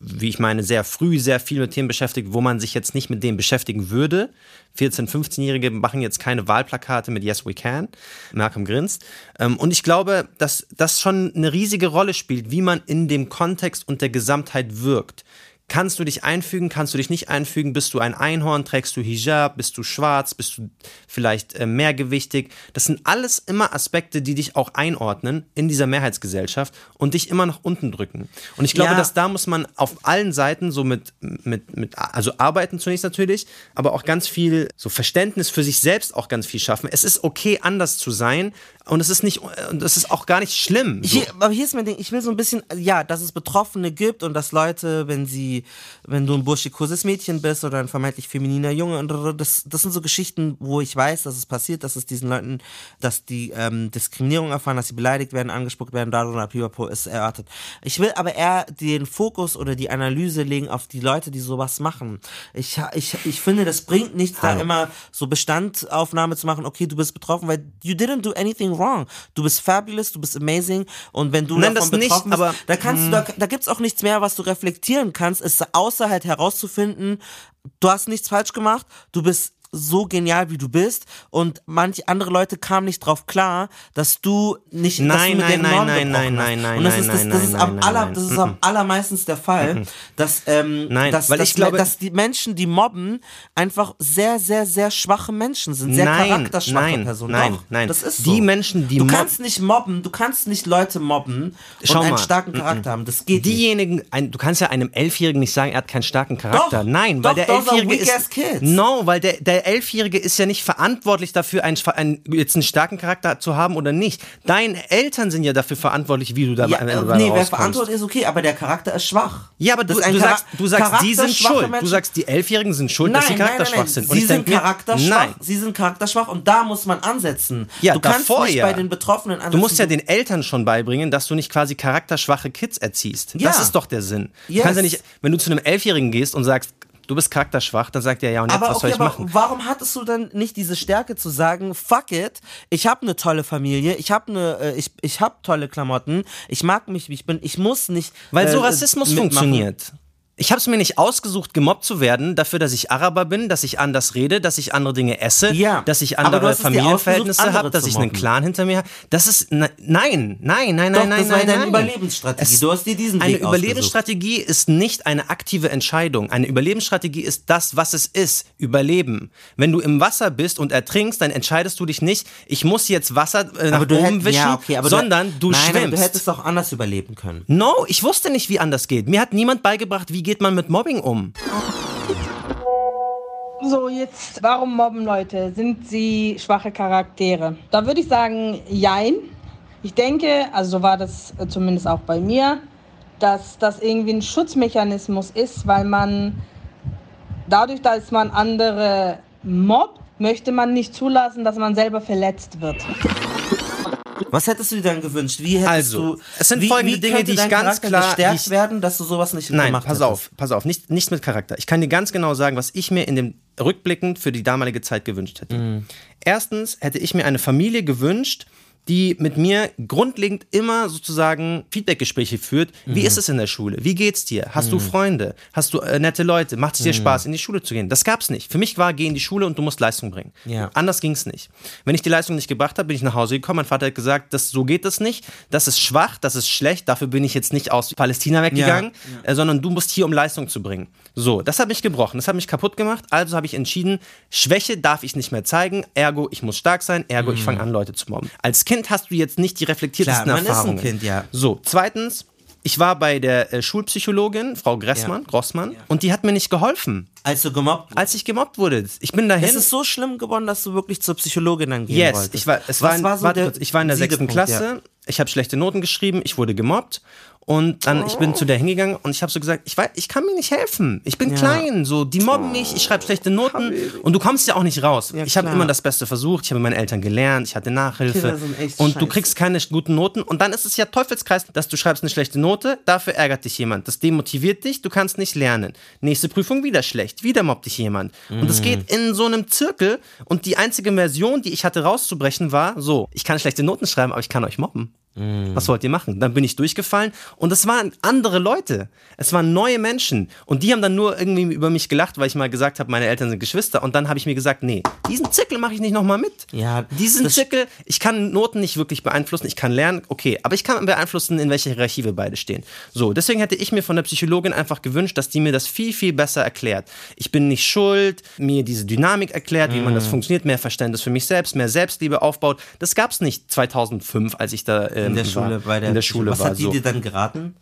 [SPEAKER 2] wie ich meine, sehr früh sehr viel mit Themen beschäftigt, wo man sich jetzt nicht mit dem beschäftigen würde. 14-, 15-Jährige machen jetzt keine Wahlplakate mit Yes We Can. Malcolm grinst. Ähm, Und ich glaube, dass das schon eine riesige Rolle spielt, wie man in dem Kontext und der Gesamtheit wirkt. Kannst du dich einfügen, kannst du dich nicht einfügen? Bist du ein Einhorn? Trägst du Hijab? Bist du schwarz? Bist du vielleicht äh, mehrgewichtig? Das sind alles immer Aspekte, die dich auch einordnen in dieser Mehrheitsgesellschaft und dich immer nach unten drücken. Und ich glaube,
[SPEAKER 1] Ja.
[SPEAKER 2] dass da muss man auf allen Seiten so mit, mit, mit, also arbeiten zunächst natürlich, aber auch ganz viel so Verständnis für sich selbst auch ganz viel schaffen. Es ist okay, anders zu sein und es ist nicht, und es ist auch gar nicht schlimm. So.
[SPEAKER 1] Hier, aber hier ist mein Ding, ich will so ein bisschen, ja, dass es Betroffene gibt und dass Leute, wenn sie, wenn du ein burschikoses Mädchen bist oder ein vermeintlich femininer Junge, und das, das sind so Geschichten, wo ich weiß, dass es passiert, dass es diesen Leuten, dass die ähm, Diskriminierung erfahren, dass sie beleidigt werden, angespuckt werden, darüber, pipapo, ist erwartet. Ich will aber eher den Fokus oder die Analyse legen auf die Leute, die sowas machen. Ich, ich, ich finde, das bringt nichts, da immer so Bestandaufnahme zu machen, okay, du bist betroffen, weil you didn't do anything wrong. Du bist fabulous, du bist amazing und wenn du
[SPEAKER 2] Nein,
[SPEAKER 1] davon
[SPEAKER 2] das nicht,
[SPEAKER 1] bist,
[SPEAKER 2] aber-
[SPEAKER 1] da kannst du, da, da gibt's auch nichts mehr, was du reflektieren kannst, ist außer halt herauszufinden, du hast nichts falsch gemacht, du bist so genial, wie du bist und manche andere Leute kamen nicht drauf klar, dass du nicht dass
[SPEAKER 2] Nein,
[SPEAKER 1] du mit
[SPEAKER 2] nein, nein, nein, nein, nein, nein,
[SPEAKER 1] und das ist, das,
[SPEAKER 2] nein,
[SPEAKER 1] das ist
[SPEAKER 2] nein,
[SPEAKER 1] am
[SPEAKER 2] nein,
[SPEAKER 1] aller,
[SPEAKER 2] nein,
[SPEAKER 1] das ist
[SPEAKER 2] nein.
[SPEAKER 1] am allermeistens der Fall, dass, ähm,
[SPEAKER 2] Nein,
[SPEAKER 1] dass,
[SPEAKER 2] weil
[SPEAKER 1] dass,
[SPEAKER 2] ich glaube-
[SPEAKER 1] dass die Menschen, die mobben, einfach sehr, sehr, sehr schwache Menschen sind, sehr
[SPEAKER 2] Nein,
[SPEAKER 1] charakterschwache
[SPEAKER 2] nein,
[SPEAKER 1] Personen.
[SPEAKER 2] nein,
[SPEAKER 1] Doch,
[SPEAKER 2] nein.
[SPEAKER 1] Das ist
[SPEAKER 2] Die
[SPEAKER 1] so.
[SPEAKER 2] Menschen, die
[SPEAKER 1] du kannst nicht mobben, du kannst nicht Leute mobben
[SPEAKER 2] Schau
[SPEAKER 1] und einen
[SPEAKER 2] mal.
[SPEAKER 1] starken Charakter haben. Das geht nicht.
[SPEAKER 2] Diejenigen, ein, du kannst ja einem Elfjährigen nicht sagen, er hat keinen starken Charakter.
[SPEAKER 1] Doch,
[SPEAKER 2] Nein,
[SPEAKER 1] doch,
[SPEAKER 2] weil der Elfjährige ist. No, weil der, der Elfjährige ist ja nicht verantwortlich dafür, einen, einen, jetzt einen starken Charakter zu haben oder nicht. Deine Eltern sind ja dafür verantwortlich, wie du da
[SPEAKER 1] Ja,
[SPEAKER 2] am
[SPEAKER 1] äh,
[SPEAKER 2] Ende
[SPEAKER 1] nee, wer verantwortlich ist, okay, aber der Charakter ist schwach.
[SPEAKER 2] Ja, aber du, du,
[SPEAKER 1] Chara-
[SPEAKER 2] sagst, du sagst, die sind schuld. Du
[SPEAKER 1] Menschen-
[SPEAKER 2] sagst, die Elfjährigen sind schuld, dass sie charakterschwach sind. Und
[SPEAKER 1] Sie sind
[SPEAKER 2] mir,
[SPEAKER 1] charakterschwach.
[SPEAKER 2] Nein.
[SPEAKER 1] Sie sind charakterschwach und da muss man ansetzen.
[SPEAKER 2] Ja,
[SPEAKER 1] du kannst
[SPEAKER 2] davor
[SPEAKER 1] nicht
[SPEAKER 2] ja.
[SPEAKER 1] bei den Betroffenen ansetzen.
[SPEAKER 2] Du musst ja den Eltern schon beibringen, dass du nicht quasi charakterschwache Kids erziehst.
[SPEAKER 1] Ja.
[SPEAKER 2] Das ist doch der Sinn. Du
[SPEAKER 1] Yes.
[SPEAKER 2] kannst ja nicht, wenn du zu einem Elfjährigen gehst und sagst, du bist charakterschwach, dann sagt er ja und jetzt
[SPEAKER 1] aber
[SPEAKER 2] was
[SPEAKER 1] okay,
[SPEAKER 2] soll ich
[SPEAKER 1] aber
[SPEAKER 2] machen?
[SPEAKER 1] warum hattest du dann nicht diese Stärke zu sagen, fuck it, ich habe eine tolle Familie, ich habe eine, äh, ich, ich habe tolle Klamotten, ich mag mich, wie ich bin, ich muss nicht.
[SPEAKER 2] Weil so
[SPEAKER 1] äh,
[SPEAKER 2] Rassismus
[SPEAKER 1] mitmachen.
[SPEAKER 2] funktioniert. Ich habe es mir nicht ausgesucht, gemobbt zu werden, dafür, dass ich Araber bin, dass ich anders rede, dass ich andere Dinge esse,
[SPEAKER 1] Ja,
[SPEAKER 2] dass ich
[SPEAKER 1] du
[SPEAKER 2] andere Familienverhältnisse habe, dass ich einen. Clan hinter mir habe. Das ist ne, nein, nein, nein,
[SPEAKER 1] Doch,
[SPEAKER 2] nein, nein,
[SPEAKER 1] das war
[SPEAKER 2] nein,
[SPEAKER 1] deine
[SPEAKER 2] nein.
[SPEAKER 1] Überlebensstrategie.
[SPEAKER 2] Es-
[SPEAKER 1] Du hast dir diesen
[SPEAKER 2] Eine
[SPEAKER 1] Weg ausgesucht.
[SPEAKER 2] Überlebensstrategie ist nicht eine aktive Entscheidung. Eine Überlebensstrategie ist das, was es ist. Überleben. Wenn du im Wasser bist und ertrinkst, dann entscheidest du dich nicht, ich muss jetzt Wasser äh, nach
[SPEAKER 1] du
[SPEAKER 2] oben
[SPEAKER 1] hätt-
[SPEAKER 2] wischen,
[SPEAKER 1] ja, okay,
[SPEAKER 2] sondern du,
[SPEAKER 1] nein, aber
[SPEAKER 2] schwimmst.
[SPEAKER 1] du hättest auch anders überleben können.
[SPEAKER 2] No, ich wusste nicht, wie anders geht. Mir hat niemand beigebracht, wie geht man mit Mobbing um.
[SPEAKER 6] So, jetzt, warum mobben Leute? Sind sie schwache Charaktere? Da würde ich sagen, jein. Ich denke, also so war das äh, zumindest auch bei mir, dass das irgendwie ein Schutzmechanismus ist, weil man dadurch, dass man andere mobbt, möchte man nicht zulassen, dass man selber verletzt wird.
[SPEAKER 1] Was hättest du dir dann gewünscht? Wie hättest
[SPEAKER 2] Also,
[SPEAKER 1] du,
[SPEAKER 2] es sind
[SPEAKER 1] wie,
[SPEAKER 2] folgende
[SPEAKER 1] wie
[SPEAKER 2] Dinge, die ich ganz
[SPEAKER 1] Charakter
[SPEAKER 2] klar-
[SPEAKER 1] gestärkt
[SPEAKER 2] ich-
[SPEAKER 1] werden, dass du sowas nicht
[SPEAKER 2] Nein,
[SPEAKER 1] gemacht
[SPEAKER 2] pass
[SPEAKER 1] hättest?
[SPEAKER 2] auf, pass auf, nicht, nichts mit Charakter. Ich kann dir ganz genau sagen, was ich mir in dem rückblickend für die damalige Zeit gewünscht hätte.
[SPEAKER 1] Mhm.
[SPEAKER 2] Erstens hätte ich mir eine Familie gewünscht, die mit mir grundlegend immer sozusagen Feedbackgespräche führt.
[SPEAKER 1] Mhm.
[SPEAKER 2] Wie ist es in der Schule? Wie geht's dir? Hast du Freunde? Hast du äh, nette Leute? Macht
[SPEAKER 1] Mhm.
[SPEAKER 2] es dir Spaß, in die Schule zu gehen? Das gab's nicht. Für mich war, geh in die Schule und du musst Leistung bringen.
[SPEAKER 1] Ja.
[SPEAKER 2] Anders ging's nicht. Wenn ich die Leistung nicht gebracht habe, bin ich nach Hause gekommen. Mein Vater hat gesagt, das, so geht das nicht. Das ist schwach, das ist schlecht. Dafür bin ich jetzt nicht aus Palästina weggegangen, äh, sondern du musst hier, um Leistung zu bringen. So, das hat mich gebrochen, das hat mich kaputt gemacht. Also habe ich entschieden, Schwäche darf ich nicht mehr zeigen. Ergo, ich muss stark sein. Ergo, ich fange an, Leute zu mobben. Als Kind hast du jetzt nicht die reflektiertesten
[SPEAKER 1] Klar, man ist ein
[SPEAKER 2] Erfahrungen.
[SPEAKER 1] Kind, ja.
[SPEAKER 2] So, zweitens. Ich war bei der äh, Schulpsychologin, Frau Gressmann,
[SPEAKER 1] Ja.
[SPEAKER 2] Grossmann, und die hat mir nicht geholfen,
[SPEAKER 1] Als du gemobbt wurdest.
[SPEAKER 2] als ich gemobbt wurde. Ich bin dahin.
[SPEAKER 1] Es ist so schlimm geworden, dass du wirklich zur Psychologin dann gehen
[SPEAKER 2] Yes,
[SPEAKER 1] wolltest.
[SPEAKER 2] ich war, es
[SPEAKER 1] Was
[SPEAKER 2] war, in,
[SPEAKER 1] war so
[SPEAKER 2] warte kurz, ich war in der sechsten Klasse,
[SPEAKER 1] ja.
[SPEAKER 2] ich habe schlechte Noten geschrieben, ich wurde gemobbt und dann, ich bin zu der hingegangen und ich habe so gesagt, ich weiß, ich kann mir nicht helfen, ich bin
[SPEAKER 1] Ja.
[SPEAKER 2] klein, so, die mobben mich, ich schreibe schlechte Noten und du kommst ja auch nicht raus. ich habe immer das Beste versucht, ich habe mit meinen Eltern gelernt, ich hatte Nachhilfe und du
[SPEAKER 1] scheiße.
[SPEAKER 2] kriegst keine guten Noten und dann ist es ja Teufelskreis, dass du schreibst eine schlechte Note, dafür ärgert dich jemand, das demotiviert dich, du kannst nicht lernen. Nächste Prüfung wieder schlecht, wieder mobbt dich jemand und es geht in so einem Zirkel und die einzige Version, die ich hatte rauszubrechen war, so, ich kann schlechte Noten schreiben, aber ich kann euch mobben. Was wollt ihr machen? Dann bin ich durchgefallen und es waren andere Leute. Es waren neue Menschen und die haben dann nur irgendwie über mich gelacht, weil ich mal gesagt habe, meine Eltern sind Geschwister und dann habe ich mir gesagt, nee, diesen Zirkel mache ich nicht nochmal mit.
[SPEAKER 1] Ja,
[SPEAKER 2] diesen Zirkel, ich kann Noten nicht wirklich beeinflussen, ich kann lernen, okay, aber ich kann beeinflussen, in welcher Hierarchie wir beide stehen. So, deswegen hätte ich mir von der Psychologin einfach gewünscht, dass die mir das viel, viel besser erklärt. Ich bin nicht schuld, mir diese Dynamik erklärt, wie man
[SPEAKER 1] Mhm.
[SPEAKER 2] das funktioniert, mehr Verständnis für mich selbst, mehr Selbstliebe aufbaut. Das gab es nicht 2005, als ich da ähm,
[SPEAKER 1] in der
[SPEAKER 2] war,
[SPEAKER 1] Schule bei der,
[SPEAKER 2] in der Schule
[SPEAKER 1] Was
[SPEAKER 2] war.
[SPEAKER 1] hat die
[SPEAKER 2] so.
[SPEAKER 1] dir dann geraten?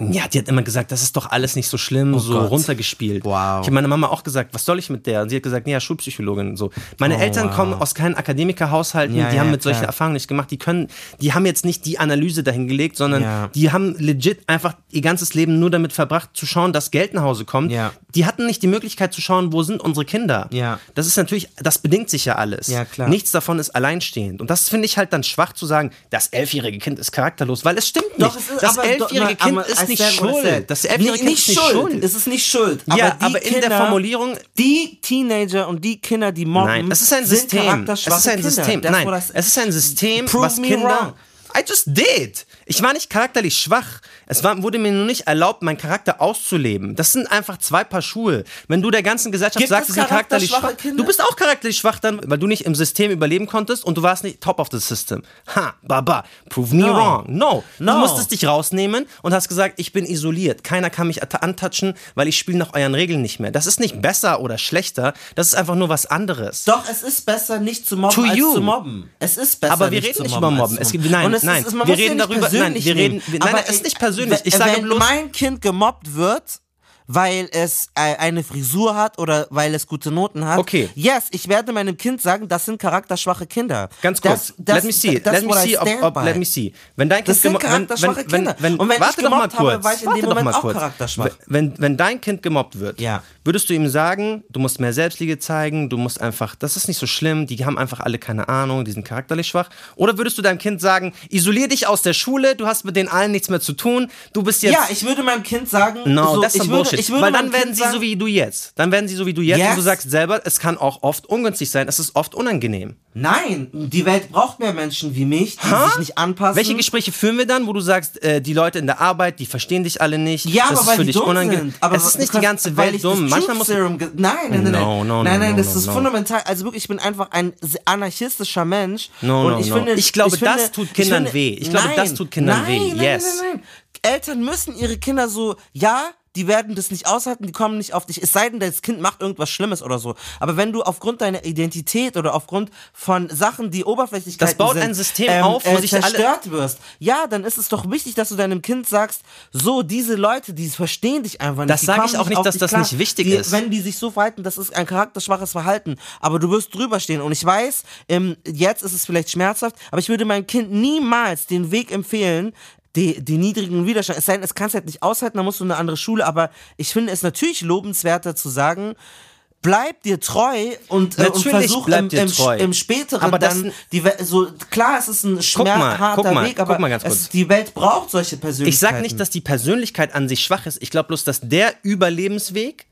[SPEAKER 2] Ja, die hat immer gesagt, das ist doch alles nicht so schlimm, so
[SPEAKER 1] Oh Gott.
[SPEAKER 2] runtergespielt.
[SPEAKER 1] Wow.
[SPEAKER 2] Ich habe meiner Mama auch gesagt, was soll ich mit der? Und sie hat gesagt, nee, ja, Schulpsychologin. So. Meine
[SPEAKER 1] Oh,
[SPEAKER 2] Eltern
[SPEAKER 1] wow.
[SPEAKER 2] kommen aus keinen Akademikerhaushalten,
[SPEAKER 1] Ja,
[SPEAKER 2] die
[SPEAKER 1] ja,
[SPEAKER 2] haben mit solchen
[SPEAKER 1] klar.
[SPEAKER 2] Erfahrungen nicht gemacht, die können, die haben jetzt nicht die Analyse dahingelegt, sondern
[SPEAKER 1] Ja.
[SPEAKER 2] die haben legit einfach ihr ganzes Leben nur damit verbracht, zu schauen, dass Geld nach Hause kommt. Die hatten nicht die Möglichkeit zu schauen, wo sind unsere Kinder.
[SPEAKER 1] Ja.
[SPEAKER 2] Das ist natürlich, das bedingt sich ja alles.
[SPEAKER 1] Ja, klar.
[SPEAKER 2] Nichts davon ist alleinstehend. Und das finde ich halt dann schwach zu sagen, das elfjährige Kind ist charakterlos, weil es stimmt nicht.
[SPEAKER 1] Doch, es ist,
[SPEAKER 2] das elfjährige Kind
[SPEAKER 1] aber
[SPEAKER 2] ist
[SPEAKER 1] I
[SPEAKER 2] nicht schuld. Das ist nicht schuld.
[SPEAKER 1] Es ist nicht schuld.
[SPEAKER 2] Ja,
[SPEAKER 1] die
[SPEAKER 2] aber in der
[SPEAKER 1] Kinder,
[SPEAKER 2] Formulierung-
[SPEAKER 1] Die Teenager und die Kinder, die mobben,
[SPEAKER 2] Nein, es ist ein System. Es ist ein
[SPEAKER 1] Kinder.
[SPEAKER 2] System. Nein, es ist ein System,
[SPEAKER 1] Prove
[SPEAKER 2] was Kinder.
[SPEAKER 1] wrong.
[SPEAKER 2] I just did. Ich war nicht charakterlich schwach. Es war, wurde mir nur nicht erlaubt, meinen Charakter auszuleben. Das sind einfach zwei Paar Schuhe. Wenn du der ganzen Gesellschaft
[SPEAKER 1] Gibt
[SPEAKER 2] sagst,
[SPEAKER 1] es
[SPEAKER 2] sie sind charakterlich schwach,
[SPEAKER 1] Kinder?
[SPEAKER 2] du bist auch charakterlich schwach dann, weil du nicht im System überleben konntest und du warst nicht top of the system. Ha, baba, prove me
[SPEAKER 1] No.
[SPEAKER 2] wrong. No.
[SPEAKER 1] No.
[SPEAKER 2] Du musstest dich rausnehmen und hast gesagt, ich bin isoliert. Keiner kann mich at- antatschen, weil ich spiele nach euren Regeln nicht mehr. Das ist nicht besser oder schlechter. Das ist einfach nur was anderes.
[SPEAKER 1] Doch, es ist besser, nicht zu mobben,
[SPEAKER 2] To
[SPEAKER 1] als
[SPEAKER 2] you.
[SPEAKER 1] zu mobben. Es ist besser,
[SPEAKER 2] Aber wir
[SPEAKER 1] nicht
[SPEAKER 2] reden
[SPEAKER 1] zu
[SPEAKER 2] nicht
[SPEAKER 1] mobben
[SPEAKER 2] über Mobben.
[SPEAKER 1] zu
[SPEAKER 2] Es gibt-
[SPEAKER 1] mobben.
[SPEAKER 2] nein,
[SPEAKER 1] es
[SPEAKER 2] nein,
[SPEAKER 1] Ist,
[SPEAKER 2] wir reden darüber- nein, wir reden-
[SPEAKER 1] nehmen.
[SPEAKER 2] nein,
[SPEAKER 1] Aber
[SPEAKER 2] es ist
[SPEAKER 1] ich-
[SPEAKER 2] nicht persönlich. Ich
[SPEAKER 1] wenn-
[SPEAKER 2] sage
[SPEAKER 1] wenn
[SPEAKER 2] bloß-
[SPEAKER 1] mein Kind gemobbt wird, weil es äh, eine Frisur hat oder weil es gute Noten hat.
[SPEAKER 2] Okay.
[SPEAKER 1] Yes, ich werde meinem Kind sagen, das sind charakterschwache Kinder.
[SPEAKER 2] Ganz
[SPEAKER 1] Das-
[SPEAKER 2] kurz.
[SPEAKER 1] das-
[SPEAKER 2] let me see. Let me see. Ob, ob, let me see. Wenn dein Kind
[SPEAKER 1] Das sind
[SPEAKER 2] gemo- wenn,
[SPEAKER 1] charakterschwache
[SPEAKER 2] wenn, wenn,
[SPEAKER 1] Kinder.
[SPEAKER 2] wenn, warte doch mal
[SPEAKER 1] gemobbt habe,
[SPEAKER 2] kurz.
[SPEAKER 1] dem
[SPEAKER 2] doch mal kurz. Wenn, wenn dein Kind gemobbt wird,
[SPEAKER 1] Ja.
[SPEAKER 2] würdest du ihm sagen, du musst mehr Selbstliebe zeigen, du musst einfach, das ist nicht so schlimm, die haben einfach alle keine Ahnung, die sind charakterlich schwach. Oder würdest du deinem Kind sagen, isolier dich aus der Schule, du hast mit den allen nichts mehr zu tun, du bist jetzt.
[SPEAKER 1] Ja, ich würde meinem Kind sagen,
[SPEAKER 2] No,
[SPEAKER 1] so,
[SPEAKER 2] das ist
[SPEAKER 1] ich würde,
[SPEAKER 2] Bullshit.
[SPEAKER 1] Ich würde
[SPEAKER 2] Weil dann werden
[SPEAKER 1] kind
[SPEAKER 2] sie
[SPEAKER 1] sagen,
[SPEAKER 2] so wie du jetzt. Dann werden sie so wie du jetzt
[SPEAKER 1] Yes.
[SPEAKER 2] und du sagst selber, es kann auch oft ungünstig sein, es ist oft unangenehm.
[SPEAKER 1] Nein, die Welt braucht mehr Menschen wie mich, die
[SPEAKER 2] Ha?
[SPEAKER 1] sich nicht anpassen.
[SPEAKER 2] Welche Gespräche führen wir dann, wo du sagst, äh, die Leute in der Arbeit, die verstehen dich alle nicht,
[SPEAKER 1] Ja,
[SPEAKER 2] das
[SPEAKER 1] aber
[SPEAKER 2] ist
[SPEAKER 1] weil
[SPEAKER 2] für dich unangenehm.
[SPEAKER 1] Aber
[SPEAKER 2] es ist nicht die ganze Welt
[SPEAKER 1] ich
[SPEAKER 2] dumm. Manchmal muss
[SPEAKER 1] Serum nein, nein, nein, nein,
[SPEAKER 2] No, no,
[SPEAKER 1] nein,
[SPEAKER 2] no,
[SPEAKER 1] nein,
[SPEAKER 2] no,
[SPEAKER 1] das ist fundamental. Also wirklich, ich bin einfach ein anarchistischer Mensch.
[SPEAKER 2] No,
[SPEAKER 1] und
[SPEAKER 2] no,
[SPEAKER 1] ich finde,
[SPEAKER 2] Ich glaube,
[SPEAKER 1] finde,
[SPEAKER 2] das tut Kindern
[SPEAKER 1] finde,
[SPEAKER 2] weh. Ich glaube, das tut Kindern weh. Yes.
[SPEAKER 1] Eltern müssen ihre Kinder so, ja, die werden das nicht aushalten, die kommen nicht auf dich. Es sei denn, das Kind macht irgendwas Schlimmes oder so. Aber wenn du aufgrund deiner Identität oder aufgrund von Sachen, die Oberflächlichkeiten
[SPEAKER 2] Das baut
[SPEAKER 1] sind,
[SPEAKER 2] ein System auf, wo
[SPEAKER 1] äh,
[SPEAKER 2] sich alle-
[SPEAKER 1] zerstört wirst, ja, dann ist es doch wichtig, dass du deinem Kind sagst, so, diese Leute, die verstehen dich einfach nicht.
[SPEAKER 2] Das sage ich auch nicht, dass das
[SPEAKER 1] klar.
[SPEAKER 2] nicht wichtig
[SPEAKER 1] die,
[SPEAKER 2] ist.
[SPEAKER 1] Wenn die sich so verhalten, das ist ein charakterschwaches Verhalten. Aber du wirst drüber stehen. Und ich weiß, ähm, jetzt ist es vielleicht schmerzhaft, aber ich würde meinem Kind niemals den Weg empfehlen, die, die niedrigen Widerstand. Es sei es kannst halt nicht aushalten, dann musst du in eine andere Schule. Aber ich finde es natürlich lobenswerter zu sagen, bleib dir treu und, äh, und versuch im,
[SPEAKER 2] dir
[SPEAKER 1] im,
[SPEAKER 2] treu.
[SPEAKER 1] im späteren
[SPEAKER 2] Aber
[SPEAKER 1] dann die Welt, so klar, es ist ein schmerzharter
[SPEAKER 2] mal,
[SPEAKER 1] Weg, aber es, die Welt braucht solche Persönlichkeiten.
[SPEAKER 2] Ich sag nicht, dass die Persönlichkeit an sich schwach ist. Ich glaube bloß, dass der Überlebensweg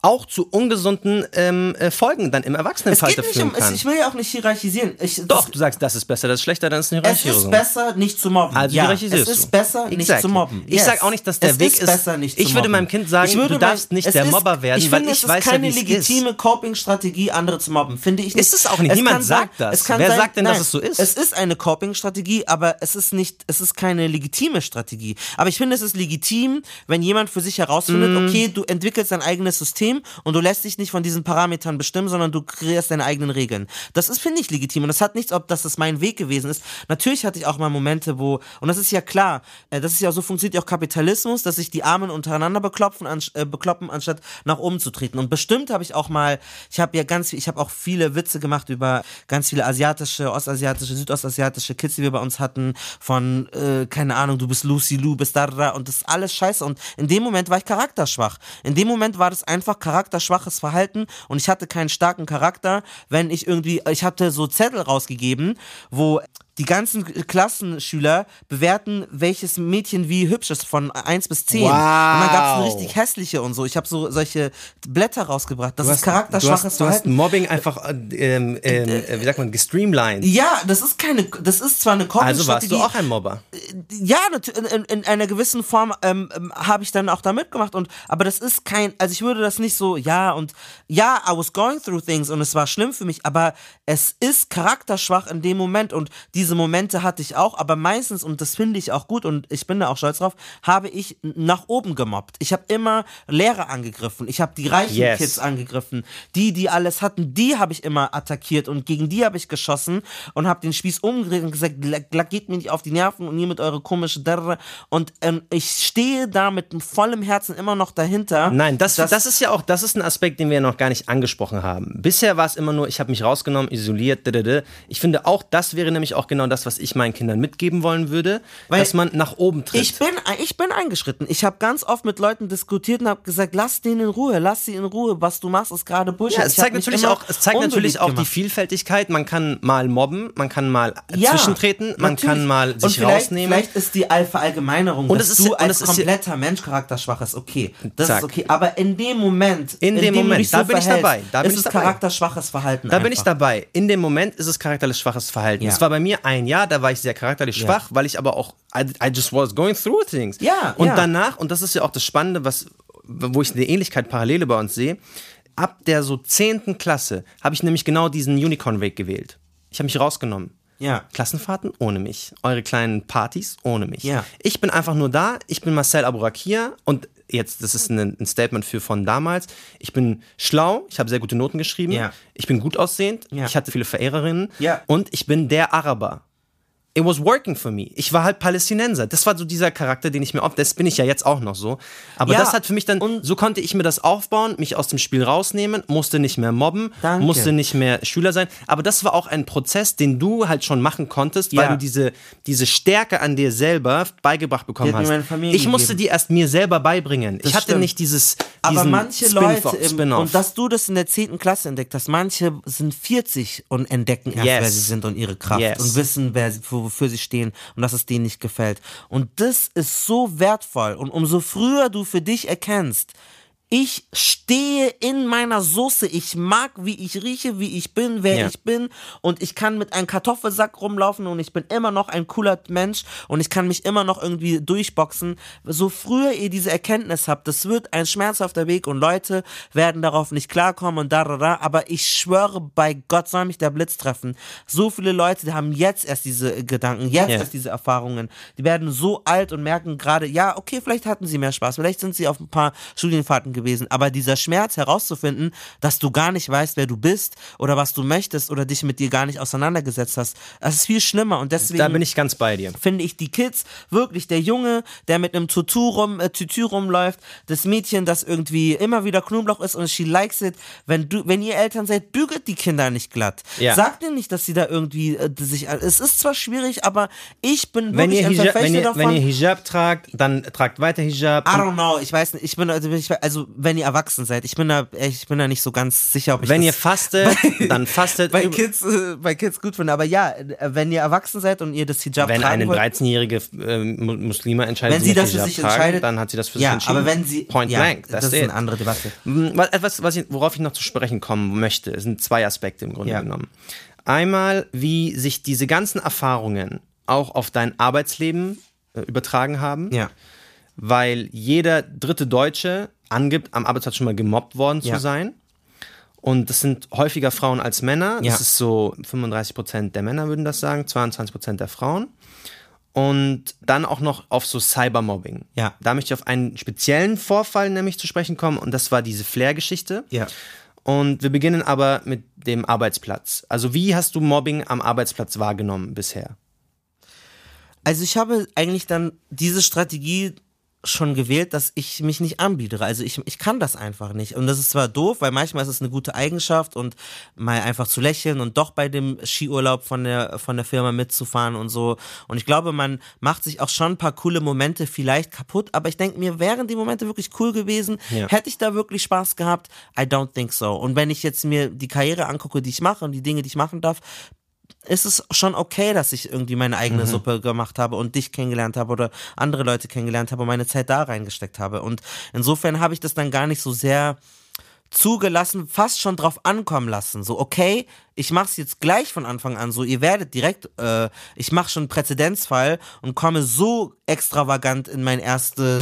[SPEAKER 2] auch zu ungesunden ähm, äh, Folgen dann im
[SPEAKER 1] es
[SPEAKER 2] Erwachsenenalter
[SPEAKER 1] nicht
[SPEAKER 2] führen
[SPEAKER 1] um,
[SPEAKER 2] kann.
[SPEAKER 1] es, ich will ja auch nicht hierarchisieren. Ich,
[SPEAKER 2] Doch,
[SPEAKER 1] das,
[SPEAKER 2] du sagst, das ist besser, das ist schlechter, dann ist eine
[SPEAKER 1] es
[SPEAKER 2] Hierarchisierung.
[SPEAKER 1] ist besser, nicht zu mobben.
[SPEAKER 2] Also
[SPEAKER 1] ja, es ist besser, nicht
[SPEAKER 2] Exactly.
[SPEAKER 1] zu mobben.
[SPEAKER 2] Ich
[SPEAKER 1] Yes.
[SPEAKER 2] sag auch nicht, dass der
[SPEAKER 1] es
[SPEAKER 2] Weg
[SPEAKER 1] ist besser, nicht
[SPEAKER 2] ich würde meinem Kind sagen,
[SPEAKER 1] Ich würde
[SPEAKER 2] du darfst
[SPEAKER 1] mein-
[SPEAKER 2] nicht
[SPEAKER 1] es
[SPEAKER 2] der
[SPEAKER 1] ist-
[SPEAKER 2] Mobber werden,
[SPEAKER 1] ich
[SPEAKER 2] weil
[SPEAKER 1] finde,
[SPEAKER 2] ich
[SPEAKER 1] es ist
[SPEAKER 2] weiß ja,
[SPEAKER 1] keine
[SPEAKER 2] wie es ist.
[SPEAKER 1] legitime Coping-Strategie, andere zu mobben, finde ich nicht.
[SPEAKER 2] Ist es auch nicht.
[SPEAKER 1] kann
[SPEAKER 2] Niemand
[SPEAKER 1] sein-
[SPEAKER 2] sagt das.
[SPEAKER 1] Es kann
[SPEAKER 2] Wer
[SPEAKER 1] sein,
[SPEAKER 2] sagt denn, dass es so ist?
[SPEAKER 1] Es ist eine Coping-Strategie, aber es ist nicht, es ist keine legitime Strategie. Aber ich finde, es ist legitim, wenn jemand für sich herausfindet,
[SPEAKER 2] Mm.
[SPEAKER 1] okay, du entwickelst dein eigenes System und du lässt dich nicht von diesen Parametern bestimmen, sondern du kreierst deine eigenen Regeln. Das ist, finde ich, legitim. Und das hat nichts, ob das mein Weg gewesen ist. Natürlich hatte ich auch mal Momente, wo, und das ist ja klar, äh, das ist ja so funktioniert ja auch Kapitalismus, dass sich die Armen untereinander beklopfen, an, äh, bekloppen, anstatt nach oben zu treten. Und bestimmt habe ich auch mal, ich habe ja ganz, ich habe auch viele Witze gemacht über ganz viele asiatische, ostasiatische, südostasiatische Kids, die wir bei uns hatten, von, äh, keine Ahnung, du bist Lucy Lou, bist da, da, da, und das ist alles scheiße. Und in dem Moment war ich charakterschwach. In dem Moment war das einfach charakterschwaches Verhalten und ich hatte keinen starken Charakter, wenn ich irgendwie, ich hatte so Zettel rausgegeben, wo die ganzen Klassenschüler bewerten, welches Mädchen wie hübsch ist von 1 bis 10. Und dann gab es eine
[SPEAKER 2] Wow.
[SPEAKER 1] richtig hässliche und so. Ich habe so solche Blätter rausgebracht. Das
[SPEAKER 2] Du
[SPEAKER 1] ist
[SPEAKER 2] hast,
[SPEAKER 1] charakterschwaches
[SPEAKER 2] du hast, du hast
[SPEAKER 1] Verhalten.
[SPEAKER 2] Mobbing einfach, äh, ähm, ähm, äh, wie sagt man, gestreamlined.
[SPEAKER 1] Ja, das ist keine, das ist zwar eine
[SPEAKER 2] Also warst du auch ein Mobber.
[SPEAKER 1] ja, in, in einer gewissen Form ähm, ähm, habe ich dann auch da mitgemacht und aber das ist kein, also ich würde das nicht so, ja und ja, I was going through things und es war schlimm für mich, aber es ist charakterschwach in dem Moment und diese Momente hatte ich auch, aber meistens und das finde ich auch gut und ich bin da auch stolz drauf, habe ich nach oben gemobbt. Ich habe immer Lehrer angegriffen, ich habe die reichen
[SPEAKER 2] Yes.
[SPEAKER 1] Kids angegriffen, die, die alles hatten, die habe ich immer attackiert und gegen die habe ich geschossen und habe den Spieß umgedreht und gesagt, "La- la- geht mir nicht auf die Nerven und ihr mit eure komische Derre und ähm, ich stehe da mit vollem Herzen immer noch dahinter.
[SPEAKER 2] Nein, das, das, ist ja auch, das ist ein Aspekt, den wir noch gar nicht angesprochen haben. Bisher war es immer nur, ich habe mich rausgenommen, isoliert, ddd. Ich finde auch, das wäre nämlich auch genau das, was ich meinen Kindern mitgeben wollen würde,
[SPEAKER 1] Weil
[SPEAKER 2] dass man nach oben tritt.
[SPEAKER 1] Ich bin, ich bin eingeschritten. Ich habe ganz oft mit Leuten diskutiert und habe gesagt, lass den in Ruhe, lass sie in Ruhe. Was du machst, ist gerade Bullshit.
[SPEAKER 2] ja, es zeigt natürlich auch, es zeigt natürlich auch die
[SPEAKER 1] gemacht.
[SPEAKER 2] Vielfältigkeit. Man kann mal mobben, man kann mal
[SPEAKER 1] Ja,
[SPEAKER 2] zwischentreten, man
[SPEAKER 1] natürlich.
[SPEAKER 2] kann mal sich
[SPEAKER 1] vielleicht,
[SPEAKER 2] rausnehmen.
[SPEAKER 1] Vielleicht ist die Al- Verallgemeinerung,
[SPEAKER 2] Und
[SPEAKER 1] dass
[SPEAKER 2] ist-
[SPEAKER 1] du als
[SPEAKER 2] ja-
[SPEAKER 1] kompletter Mensch charakterschwach ist, okay. Das
[SPEAKER 2] Zack.
[SPEAKER 1] ist okay. Aber in dem Moment,
[SPEAKER 2] In dem
[SPEAKER 1] du
[SPEAKER 2] Moment, da
[SPEAKER 1] so
[SPEAKER 2] bin ich dabei, da bin
[SPEAKER 1] ist
[SPEAKER 2] ich dabei.
[SPEAKER 1] charakterschwaches Verhalten.
[SPEAKER 2] Da bin ich
[SPEAKER 1] einfach.
[SPEAKER 2] dabei. In dem Moment ist es charakterlich schwaches Verhalten.
[SPEAKER 1] Ja.
[SPEAKER 2] Es war bei mir ein Jahr, da war ich sehr charakterlich
[SPEAKER 1] Ja.
[SPEAKER 2] schwach, weil ich aber auch, I, I just was going through things.
[SPEAKER 1] Ja,
[SPEAKER 2] Und
[SPEAKER 1] ja.
[SPEAKER 2] danach, und das ist ja auch das Spannende, was, wo ich eine Ähnlichkeit, Parallele bei uns sehe, ab der so 10. Klasse habe ich nämlich genau diesen Unicorn-Weg gewählt. Ich habe mich rausgenommen.
[SPEAKER 1] Ja.
[SPEAKER 2] Klassenfahrten ohne mich. Eure kleinen Partys ohne mich.
[SPEAKER 1] Ja.
[SPEAKER 2] Ich bin einfach nur da. Ich bin Marcel Abourakir und jetzt, das ist ein, ein Statement für von damals. Ich bin schlau. Ich habe sehr gute Noten geschrieben.
[SPEAKER 1] Ja.
[SPEAKER 2] Ich bin gut aussehend.
[SPEAKER 1] Ja.
[SPEAKER 2] Ich hatte viele Verehrerinnen.
[SPEAKER 1] Ja.
[SPEAKER 2] Und ich bin der Araber. It was working for me. Ich war halt Palästinenser. Das war so dieser Charakter, den ich mir oft, das bin ich ja jetzt auch noch so. Aber
[SPEAKER 1] Ja,
[SPEAKER 2] das hat für mich dann,
[SPEAKER 1] und-
[SPEAKER 2] so konnte ich mir das aufbauen, mich aus dem Spiel rausnehmen, musste nicht mehr mobben,
[SPEAKER 1] Danke.
[SPEAKER 2] musste nicht mehr Schüler sein. Aber das war auch ein Prozess, den du halt schon machen konntest, weil
[SPEAKER 1] Ja.
[SPEAKER 2] du diese, diese Stärke an dir selber beigebracht bekommen hast. ich musste
[SPEAKER 1] gegeben.
[SPEAKER 2] die erst mir selber beibringen.
[SPEAKER 1] Das
[SPEAKER 2] ich hatte
[SPEAKER 1] stimmt.
[SPEAKER 2] nicht dieses,
[SPEAKER 1] Aber manche Leute, im, und dass du das in der 10. Klasse entdeckt hast, manche sind 40 und entdecken erst,
[SPEAKER 2] Yes.
[SPEAKER 1] wer sie sind und ihre Kraft
[SPEAKER 2] Yes.
[SPEAKER 1] und wissen, wer, sie- wofür sie stehen und dass es denen nicht gefällt. Und das ist so wertvoll. Und umso früher du für dich erkennst, ich stehe in meiner Soße. Ich mag, wie ich rieche, wie ich bin, wer
[SPEAKER 2] Ja.
[SPEAKER 1] ich bin. Und ich kann mit einem Kartoffelsack rumlaufen und ich bin immer noch ein cooler Mensch und ich kann mich immer noch irgendwie durchboxen. So früher ihr diese Erkenntnis habt, das wird ein schmerzhafter Weg und Leute werden darauf nicht klarkommen und da, da, da. Aber ich schwöre, bei Gott soll mich der Blitz treffen. So viele Leute, die haben jetzt erst diese Gedanken, jetzt
[SPEAKER 2] Ja.
[SPEAKER 1] erst diese Erfahrungen. Die werden so alt und merken gerade, ja, okay, vielleicht hatten sie mehr Spaß, vielleicht sind sie auf ein paar Studienfahrten gewesen. Aber dieser Schmerz herauszufinden, dass du gar nicht weißt, wer du bist oder was du möchtest oder dich mit dir gar nicht auseinandergesetzt hast, das ist viel schlimmer. Und deswegen
[SPEAKER 2] Da bin ich ganz bei dir.
[SPEAKER 1] finde ich die Kids wirklich der Junge, der mit einem Tutu rum, äh, Tütü rumläuft, das Mädchen, das irgendwie immer wieder Knoblauch ist und she likes it. Wenn du, wenn ihr Eltern seid, bügelt die Kinder nicht glatt.
[SPEAKER 2] Ja.
[SPEAKER 1] Sagt ihnen nicht, dass sie da irgendwie äh, sich. Es ist zwar schwierig, aber ich bin
[SPEAKER 2] Wenn
[SPEAKER 1] wirklich
[SPEAKER 2] ihr, Hijab, wenn, ihr,
[SPEAKER 1] davon.
[SPEAKER 2] wenn ihr Hijab tragt, dann tragt weiter Hijab.
[SPEAKER 1] I don't know, ich weiß nicht, ich bin also, also wenn ihr erwachsen seid, ich bin da, ich bin da nicht so ganz sicher, ob ich
[SPEAKER 2] Wenn
[SPEAKER 1] das
[SPEAKER 2] ihr fastet, dann fastet.
[SPEAKER 1] bei Kids, äh, bei Kids gut finde. Aber ja, äh, wenn ihr erwachsen seid und ihr das Hijab
[SPEAKER 2] wenn
[SPEAKER 1] tragen
[SPEAKER 2] eine
[SPEAKER 1] wollt,
[SPEAKER 2] 13-jährige äh, Mu- Muslima entscheidet,
[SPEAKER 1] wenn sie
[SPEAKER 2] möchte
[SPEAKER 1] das für sich
[SPEAKER 2] tragen,
[SPEAKER 1] entscheidet,
[SPEAKER 2] dann hat sie das für sich
[SPEAKER 1] ja,
[SPEAKER 2] entschieden.
[SPEAKER 1] aber wenn sie
[SPEAKER 2] Point
[SPEAKER 1] ja,
[SPEAKER 2] blank,
[SPEAKER 1] das
[SPEAKER 2] that's
[SPEAKER 1] ist eine andere Debatte.
[SPEAKER 2] Mm, was- Etwas, was ich, worauf ich noch zu sprechen kommen möchte, sind zwei Aspekte im Grunde
[SPEAKER 1] Ja.
[SPEAKER 2] genommen. Einmal, wie sich diese ganzen Erfahrungen auch auf dein Arbeitsleben äh, übertragen haben,
[SPEAKER 1] Ja,
[SPEAKER 2] weil jeder dritte Deutsche angibt, am Arbeitsplatz schon mal gemobbt worden
[SPEAKER 1] Ja.
[SPEAKER 2] zu sein. Und das sind häufiger Frauen als Männer. Das
[SPEAKER 1] Ja.
[SPEAKER 2] ist so 35 Prozent der Männer würden das sagen, 22 Prozent der Frauen. Und dann auch noch auf so Cybermobbing.
[SPEAKER 1] Ja.
[SPEAKER 2] Da möchte ich auf einen speziellen Vorfall nämlich zu sprechen kommen und das war diese Flair-Geschichte.
[SPEAKER 1] ja.
[SPEAKER 2] Und wir beginnen aber mit dem Arbeitsplatz. Also wie hast du Mobbing am Arbeitsplatz wahrgenommen bisher?
[SPEAKER 1] Also ich habe eigentlich dann diese Strategie schon gewählt, dass ich mich nicht anbiedere. Also ich, ich kann das einfach nicht. Und das ist zwar doof, weil manchmal ist es eine gute Eigenschaft und mal einfach zu lächeln und doch bei dem Skiurlaub von der, von der Firma mitzufahren und so. Und ich glaube, man macht sich auch schon ein paar coole Momente vielleicht kaputt, aber ich denke mir, wären die Momente wirklich cool gewesen?
[SPEAKER 2] Ja.
[SPEAKER 1] Hätte ich da wirklich Spaß gehabt? I don't think so. Und wenn ich jetzt mir die Karriere angucke, die ich mache und die Dinge, die ich machen darf, ist es schon okay, dass ich irgendwie meine eigene Suppe gemacht habe und dich kennengelernt habe oder andere Leute kennengelernt habe und meine Zeit da reingesteckt habe. Und insofern habe ich das dann gar nicht so sehr zugelassen, fast schon drauf ankommen lassen. So, okay, ich mach's jetzt gleich von Anfang an so, ihr werdet direkt, äh, ich mache schon einen Präzedenzfall und komme so extravagant in mein erste.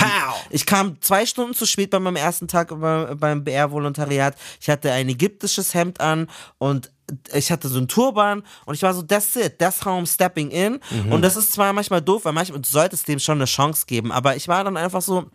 [SPEAKER 1] Ich kam zwei Stunden zu spät bei meinem ersten Tag bei, beim BR-Volontariat. Ich hatte ein ägyptisches Hemd an und ich hatte so einen Turban und ich war so, that's it, that's how I'm stepping in. Und das ist zwar manchmal doof, weil manchmal du solltest dem schon eine Chance geben, aber ich war dann einfach so,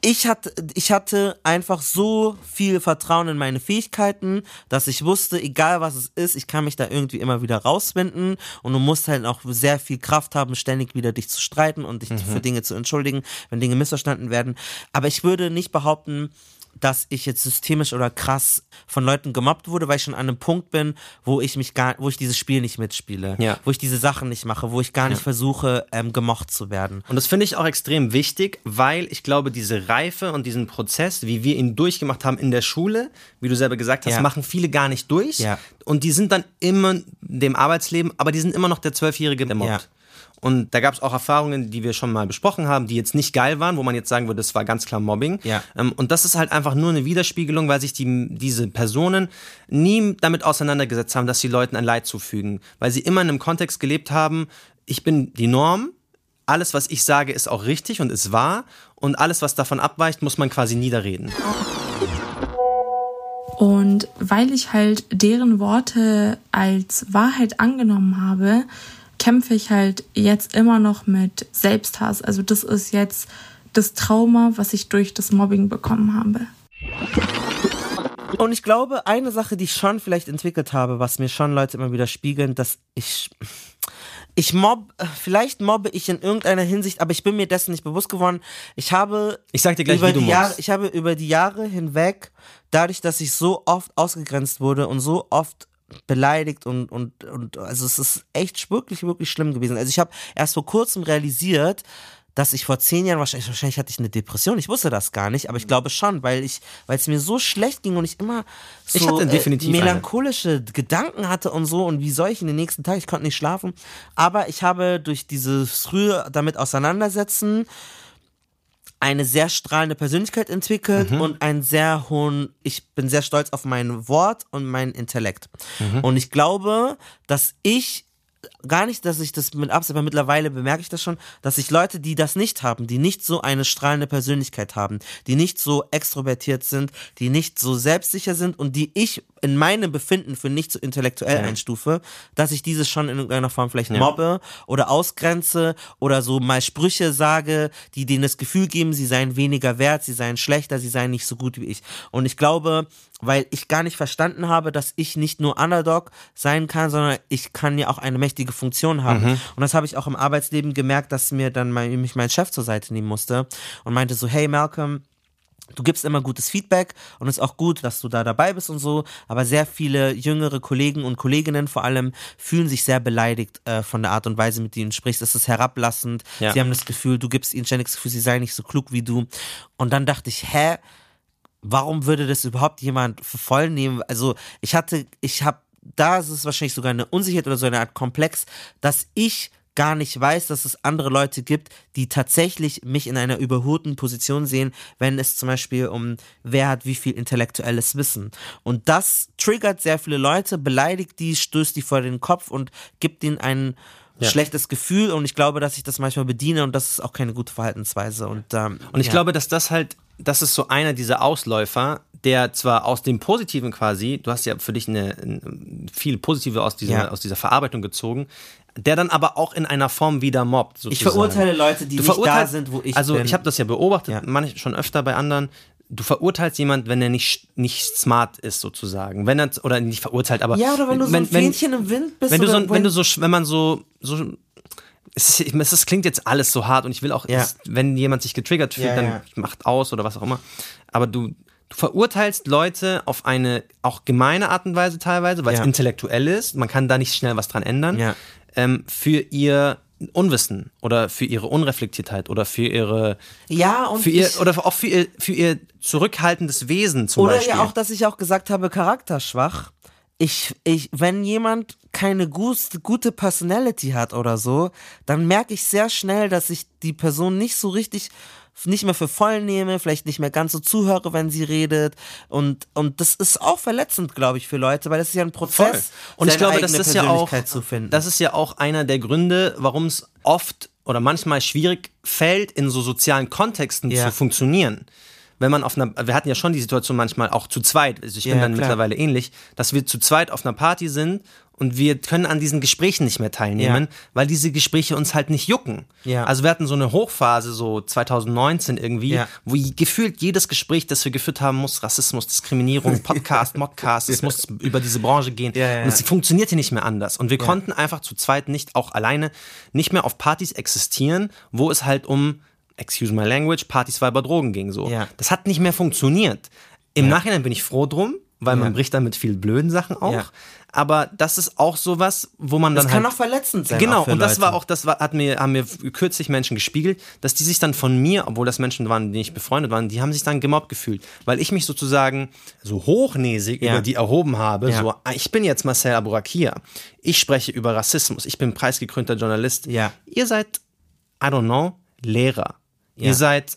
[SPEAKER 1] ich hatte, ich hatte einfach so viel Vertrauen in meine Fähigkeiten, dass ich wusste, egal was es ist, ich kann mich da irgendwie immer wieder rausfinden und du musst halt auch sehr viel Kraft haben, ständig wieder dich zu streiten und dich für Dinge zu entschuldigen, wenn Dinge missverstanden werden. Aber ich würde nicht behaupten, dass ich jetzt systemisch oder krass von Leuten gemobbt wurde, weil ich schon an einem Punkt bin, wo ich mich gar, wo ich dieses Spiel nicht mitspiele,
[SPEAKER 2] Ja.
[SPEAKER 1] wo ich diese Sachen nicht mache, wo ich gar nicht versuche, ähm, gemocht zu werden.
[SPEAKER 2] Und das finde ich auch extrem wichtig, weil ich glaube, diese Reife und diesen Prozess, wie wir ihn durchgemacht haben in der Schule, wie du selber gesagt hast,
[SPEAKER 1] Ja.
[SPEAKER 2] machen viele gar nicht durch.
[SPEAKER 1] Ja.
[SPEAKER 2] Und die sind dann immer dem Arbeitsleben, aber die sind immer noch der Zwölfjährige, der mobbt.
[SPEAKER 1] Ja.
[SPEAKER 2] Und da gab es auch Erfahrungen, die wir schon mal besprochen haben, die jetzt nicht geil waren, wo man jetzt sagen würde, das war ganz klar Mobbing.
[SPEAKER 1] Ja.
[SPEAKER 2] Ähm, und das ist halt einfach nur eine Widerspiegelung, weil sich die, diese Personen nie damit auseinandergesetzt haben, dass sie Leuten ein Leid zufügen. Weil sie immer in einem Kontext gelebt haben, ich bin die Norm, alles, was ich sage, ist auch richtig und ist wahr. Und alles, was davon abweicht, muss man quasi niederreden.
[SPEAKER 5] Und weil ich halt deren Worte als Wahrheit angenommen habe, kämpfe ich halt jetzt immer noch mit Selbsthass. Also das ist jetzt das Trauma, was ich durch das Mobbing bekommen habe.
[SPEAKER 1] Und ich glaube, eine Sache, die ich schon vielleicht entwickelt habe, was mir schon Leute immer wieder spiegeln, dass ich, ich mobb, vielleicht mobbe ich in irgendeiner Hinsicht, aber ich bin mir dessen nicht bewusst geworden. Ich habe
[SPEAKER 2] Ich sag dir gleich,
[SPEAKER 1] über
[SPEAKER 2] wie du
[SPEAKER 1] die Jahre, ich habe über die Jahre hinweg, dadurch, dass ich so oft ausgegrenzt wurde und so oft beleidigt und, und, und also es ist echt wirklich, wirklich schlimm gewesen. Also ich habe erst vor kurzem realisiert, dass ich vor zehn Jahren wahrscheinlich, wahrscheinlich hatte ich eine Depression. Ich wusste das gar nicht, aber ich glaube schon, weil ich, weil es mir so schlecht ging und ich immer so
[SPEAKER 2] Ich hatte definitiv
[SPEAKER 1] äh,
[SPEAKER 2] eine.
[SPEAKER 1] melancholische Gedanken hatte und so und wie soll ich in den nächsten Tag, ich konnte nicht schlafen. Aber ich habe durch dieses frühe damit auseinandersetzen eine sehr strahlende Persönlichkeit entwickelt
[SPEAKER 2] Mhm.
[SPEAKER 1] und einen sehr hohen, ich bin sehr stolz auf mein Wort und mein Intellekt.
[SPEAKER 2] Mhm.
[SPEAKER 1] Und ich glaube, dass ich gar nicht, dass ich das mit Absicht, aber mittlerweile bemerke ich das schon, dass sich Leute, die das nicht haben, die nicht so eine strahlende Persönlichkeit haben, die nicht so extrovertiert sind, die nicht so selbstsicher sind und die ich in meinem Befinden für nicht so intellektuell
[SPEAKER 2] Ja.
[SPEAKER 1] einstufe, dass ich dieses schon in irgendeiner Form vielleicht
[SPEAKER 2] Ja.
[SPEAKER 1] mobbe oder ausgrenze oder so mal Sprüche sage, die denen das Gefühl geben, sie seien weniger wert, sie seien schlechter, sie seien nicht so gut wie ich. Und ich glaube, weil ich gar nicht verstanden habe, dass ich nicht nur Underdog sein kann, sondern ich kann ja auch eine mächtige Funktion haben.
[SPEAKER 2] Mhm.
[SPEAKER 1] Und das habe ich auch im Arbeitsleben gemerkt, dass mir dann mein, mich mein Chef zur Seite nehmen musste und meinte so, hey Malcolm, du gibst immer gutes Feedback und es ist auch gut, dass du da dabei bist und so, aber sehr viele jüngere Kollegen und Kolleginnen vor allem fühlen sich sehr beleidigt äh, von der Art und Weise, mit denen du sprichst. Es ist herablassend.
[SPEAKER 2] Ja.
[SPEAKER 1] Sie haben das Gefühl, du gibst ihnen ständig das Gefühl, sie seien nicht so klug wie du. Und dann dachte ich, hä? Warum würde das überhaupt jemand für voll nehmen? Also ich hatte, ich habe, da ist es wahrscheinlich sogar eine Unsicherheit oder so eine Art Komplex, dass ich gar nicht weiß, dass es andere Leute gibt, die tatsächlich mich in einer überholten Position sehen, wenn es zum Beispiel um wer hat wie viel intellektuelles Wissen. Und das triggert sehr viele Leute, beleidigt die, stößt die vor den Kopf und gibt ihnen ein
[SPEAKER 2] Ja.
[SPEAKER 1] schlechtes Gefühl. Und ich glaube, dass ich das manchmal bediene und das ist auch keine gute Verhaltensweise. Und, ähm,
[SPEAKER 2] Und ich
[SPEAKER 1] ja.
[SPEAKER 2] glaube, dass das halt, das ist so einer dieser Ausläufer, der zwar aus dem Positiven quasi, du hast ja für dich eine, ein- viel Positive aus dieser,
[SPEAKER 1] Ja.
[SPEAKER 2] aus dieser Verarbeitung gezogen, der dann aber auch in einer Form wieder mobbt. Sozusagen.
[SPEAKER 1] Ich verurteile Leute, die
[SPEAKER 2] Du
[SPEAKER 1] nicht da sind, wo ich
[SPEAKER 2] also
[SPEAKER 1] bin.
[SPEAKER 2] ich habe das ja beobachtet,
[SPEAKER 1] Ja.
[SPEAKER 2] manchmal schon öfter bei anderen. Du verurteilst jemand, wenn er nicht, nicht smart ist, sozusagen. Wenn er, oder nicht verurteilt, aber.
[SPEAKER 1] ja, oder wenn du so ein Fähnchen im Wind bist.
[SPEAKER 2] wenn du so, wenn du so, wenn man so, so es, ist, es klingt jetzt alles so hart und ich will auch,
[SPEAKER 1] Ja.
[SPEAKER 2] es, wenn jemand sich getriggert fühlt,
[SPEAKER 1] Ja,
[SPEAKER 2] dann
[SPEAKER 1] ja.
[SPEAKER 2] macht aus oder was auch immer. Aber du, du verurteilst Leute auf eine auch gemeine Art und Weise teilweise, weil es intellektuell ist. Man kann da nicht schnell was dran ändern. Ähm, für ihr Unwissen oder für ihre Unreflektiertheit oder für ihre
[SPEAKER 1] ja, und
[SPEAKER 2] für ihr oder auch für ihr für ihr zurückhaltendes Wesen zum
[SPEAKER 1] oder
[SPEAKER 2] Beispiel.
[SPEAKER 1] ja auch, dass ich auch gesagt habe, charakterschwach. Ich, ich, wenn jemand keine gut, gute Personality hat oder so, dann merke ich sehr schnell, dass ich die Person nicht so richtig nicht mehr für voll nehme, vielleicht nicht mehr ganz so zuhöre, wenn sie redet und und das ist auch verletzend, glaube ich, für Leute, weil das ist ja ein
[SPEAKER 2] Voll.
[SPEAKER 1] Prozess,
[SPEAKER 2] Und ich glaube, das ist ja auch, das ist ja auch einer der Gründe, warum es oft oder manchmal schwierig fällt, in so sozialen Kontexten
[SPEAKER 1] Ja.
[SPEAKER 2] zu funktionieren. Wenn man auf einer, wir hatten ja schon die Situation manchmal auch zu zweit, also ich bin
[SPEAKER 1] Ja,
[SPEAKER 2] dann
[SPEAKER 1] klar.
[SPEAKER 2] mittlerweile ähnlich, dass wir zu zweit auf einer Party sind und wir können an diesen Gesprächen nicht mehr teilnehmen,
[SPEAKER 1] Ja.
[SPEAKER 2] weil diese Gespräche uns halt nicht jucken.
[SPEAKER 1] Ja.
[SPEAKER 2] Also wir hatten so eine Hochphase, so 2019 irgendwie,
[SPEAKER 1] Ja.
[SPEAKER 2] wo gefühlt jedes Gespräch, das wir geführt haben, muss Rassismus, Diskriminierung, Podcast, Modcast, es muss über diese Branche gehen.
[SPEAKER 1] Ja,
[SPEAKER 2] Und es funktionierte nicht mehr anders. Und wir konnten einfach zu zweit nicht, auch alleine, nicht mehr auf Partys existieren, wo es halt um, excuse my language, Partys, Weiber, Drogen ging. So.
[SPEAKER 1] Ja.
[SPEAKER 2] Das hat nicht mehr funktioniert. Im Nachhinein bin ich froh drum, weil man bricht dann mit viel blöden Sachen auch.
[SPEAKER 1] Ja.
[SPEAKER 2] Aber das ist auch sowas, wo man dann
[SPEAKER 1] das kann
[SPEAKER 2] halt
[SPEAKER 1] auch verletzend sein.
[SPEAKER 2] Genau, und das
[SPEAKER 1] Leute.
[SPEAKER 2] war auch, das war, hat mir, haben mir kürzlich Menschen gespiegelt, dass die sich dann von mir, obwohl das Menschen waren, die nicht befreundet waren, die haben sich dann gemobbt gefühlt, weil ich mich sozusagen so hochnäsig
[SPEAKER 1] Ja.
[SPEAKER 2] über die erhoben habe,
[SPEAKER 1] Ja.
[SPEAKER 2] so, ah, ich bin jetzt Marcel Aburakia, ich spreche über Rassismus, ich bin preisgekrönter Journalist.
[SPEAKER 1] Ja.
[SPEAKER 2] Ihr seid, I don't know, Lehrer.
[SPEAKER 1] Ja.
[SPEAKER 2] Ihr seid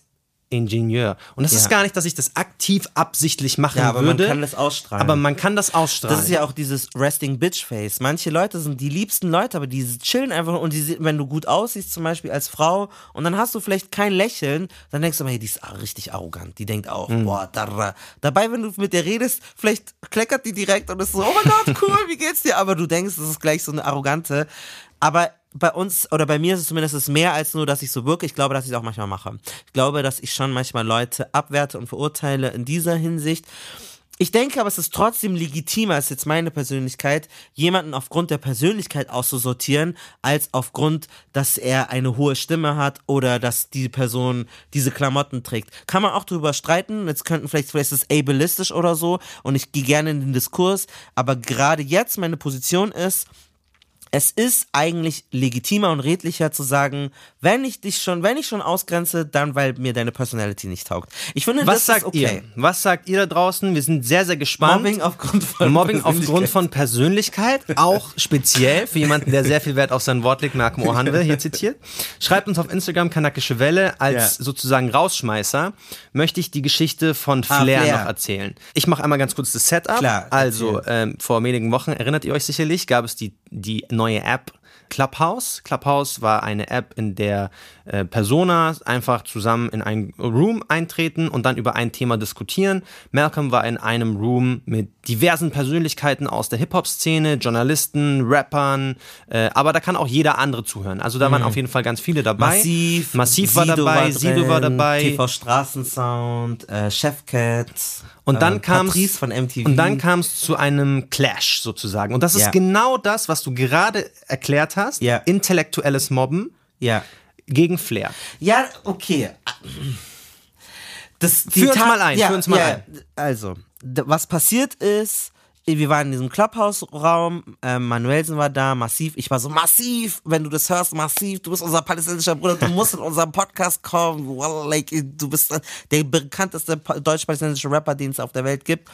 [SPEAKER 2] Ingenieur. Und das
[SPEAKER 1] Ja.
[SPEAKER 2] ist gar nicht, dass ich das aktiv absichtlich machen
[SPEAKER 1] Ja, aber man
[SPEAKER 2] würde.
[SPEAKER 1] kann das ausstrahlen.
[SPEAKER 2] Aber man kann das ausstrahlen.
[SPEAKER 1] Das ist ja auch dieses Resting Bitch Face. Manche Leute sind die liebsten Leute, aber die chillen einfach und die, wenn du gut aussiehst, zum Beispiel als Frau, und dann hast du vielleicht kein Lächeln, dann denkst du immer, hey, die ist richtig arrogant. Die denkt auch,
[SPEAKER 2] Mhm.
[SPEAKER 1] boah, da, Dabei, wenn du mit der redest, vielleicht kleckert die direkt und ist so, oh mein Gott, cool, wie geht's dir? Aber du denkst, das ist gleich so eine arrogante. Aber bei uns oder bei mir ist es zumindest es mehr als nur, dass ich so wirke. Ich glaube, dass ich es auch manchmal mache. Ich glaube, dass ich schon manchmal Leute abwerte und verurteile in dieser Hinsicht. Ich denke aber, es ist trotzdem legitimer, ist jetzt meine Persönlichkeit, jemanden aufgrund der Persönlichkeit auszusortieren, als aufgrund, dass er eine hohe Stimme hat oder dass die Person diese Klamotten trägt. Kann man auch drüber streiten. Jetzt könnten vielleicht, vielleicht ist es ableistisch oder so und ich gehe gerne in den Diskurs. Aber gerade jetzt meine Position ist, es ist eigentlich legitimer und redlicher zu sagen, wenn ich dich schon, wenn ich schon ausgrenze, dann weil mir deine Personality nicht taugt. Ich finde,
[SPEAKER 2] Was
[SPEAKER 1] das
[SPEAKER 2] sagt
[SPEAKER 1] ist okay.
[SPEAKER 2] ihr? Was sagt ihr da draußen? Wir sind sehr, sehr gespannt.
[SPEAKER 1] Mobbing aufgrund von
[SPEAKER 2] Mobbing aufgrund
[SPEAKER 1] Persönlichkeit.
[SPEAKER 2] von Persönlichkeit, auch speziell für jemanden, der sehr viel Wert auf sein Wort legt, Malcolm Ohanwe hier zitiert. Schreibt uns auf Instagram Kanakische Welle als
[SPEAKER 1] Ja.
[SPEAKER 2] sozusagen Rausschmeißer. Möchte ich die Geschichte von
[SPEAKER 1] Ah,
[SPEAKER 2] Flair,
[SPEAKER 1] Flair.
[SPEAKER 2] noch erzählen. Ich mache einmal ganz kurz das Setup.
[SPEAKER 1] Klar,
[SPEAKER 2] also ähm, vor wenigen Wochen, erinnert ihr euch sicherlich, gab es die, die neue App Clubhouse. Clubhouse war eine App, in der äh, Personas einfach zusammen in einen Room eintreten und dann über ein Thema diskutieren. Malcolm war in einem Room mit diversen Persönlichkeiten aus der Hip-Hop-Szene, Journalisten, Rappern, äh, aber da kann auch jeder andere zuhören. Also da waren auf jeden Fall ganz viele dabei.
[SPEAKER 1] Massiv,
[SPEAKER 2] Massiv war
[SPEAKER 1] Sido
[SPEAKER 2] dabei,
[SPEAKER 1] war
[SPEAKER 2] Sido war dabei.
[SPEAKER 1] TV Straßensound, äh, Chefcat.
[SPEAKER 2] Und dann
[SPEAKER 1] ähm,
[SPEAKER 2] kam
[SPEAKER 1] Patrice von MTV.
[SPEAKER 2] Und dann kam es zu einem Clash sozusagen. Und das ist
[SPEAKER 1] Ja.
[SPEAKER 2] genau das, was du gerade erklärt hast.
[SPEAKER 1] Ja.
[SPEAKER 2] Intellektuelles Mobben
[SPEAKER 1] ja.
[SPEAKER 2] Gegen Flair.
[SPEAKER 1] Ja, okay. Das,
[SPEAKER 2] Führ uns mal ein, führ uns mal ein.
[SPEAKER 1] Also, was passiert ist, wir waren in diesem Clubhouse-Raum, ähm, Manuelsen war da, massiv. Ich war so, massiv, wenn du das hörst, massiv, du bist unser palästinensischer Bruder, du musst in unseren Podcast kommen. Du bist der bekannteste pa- deutsch-palästinensische Rapper, den es auf der Welt gibt.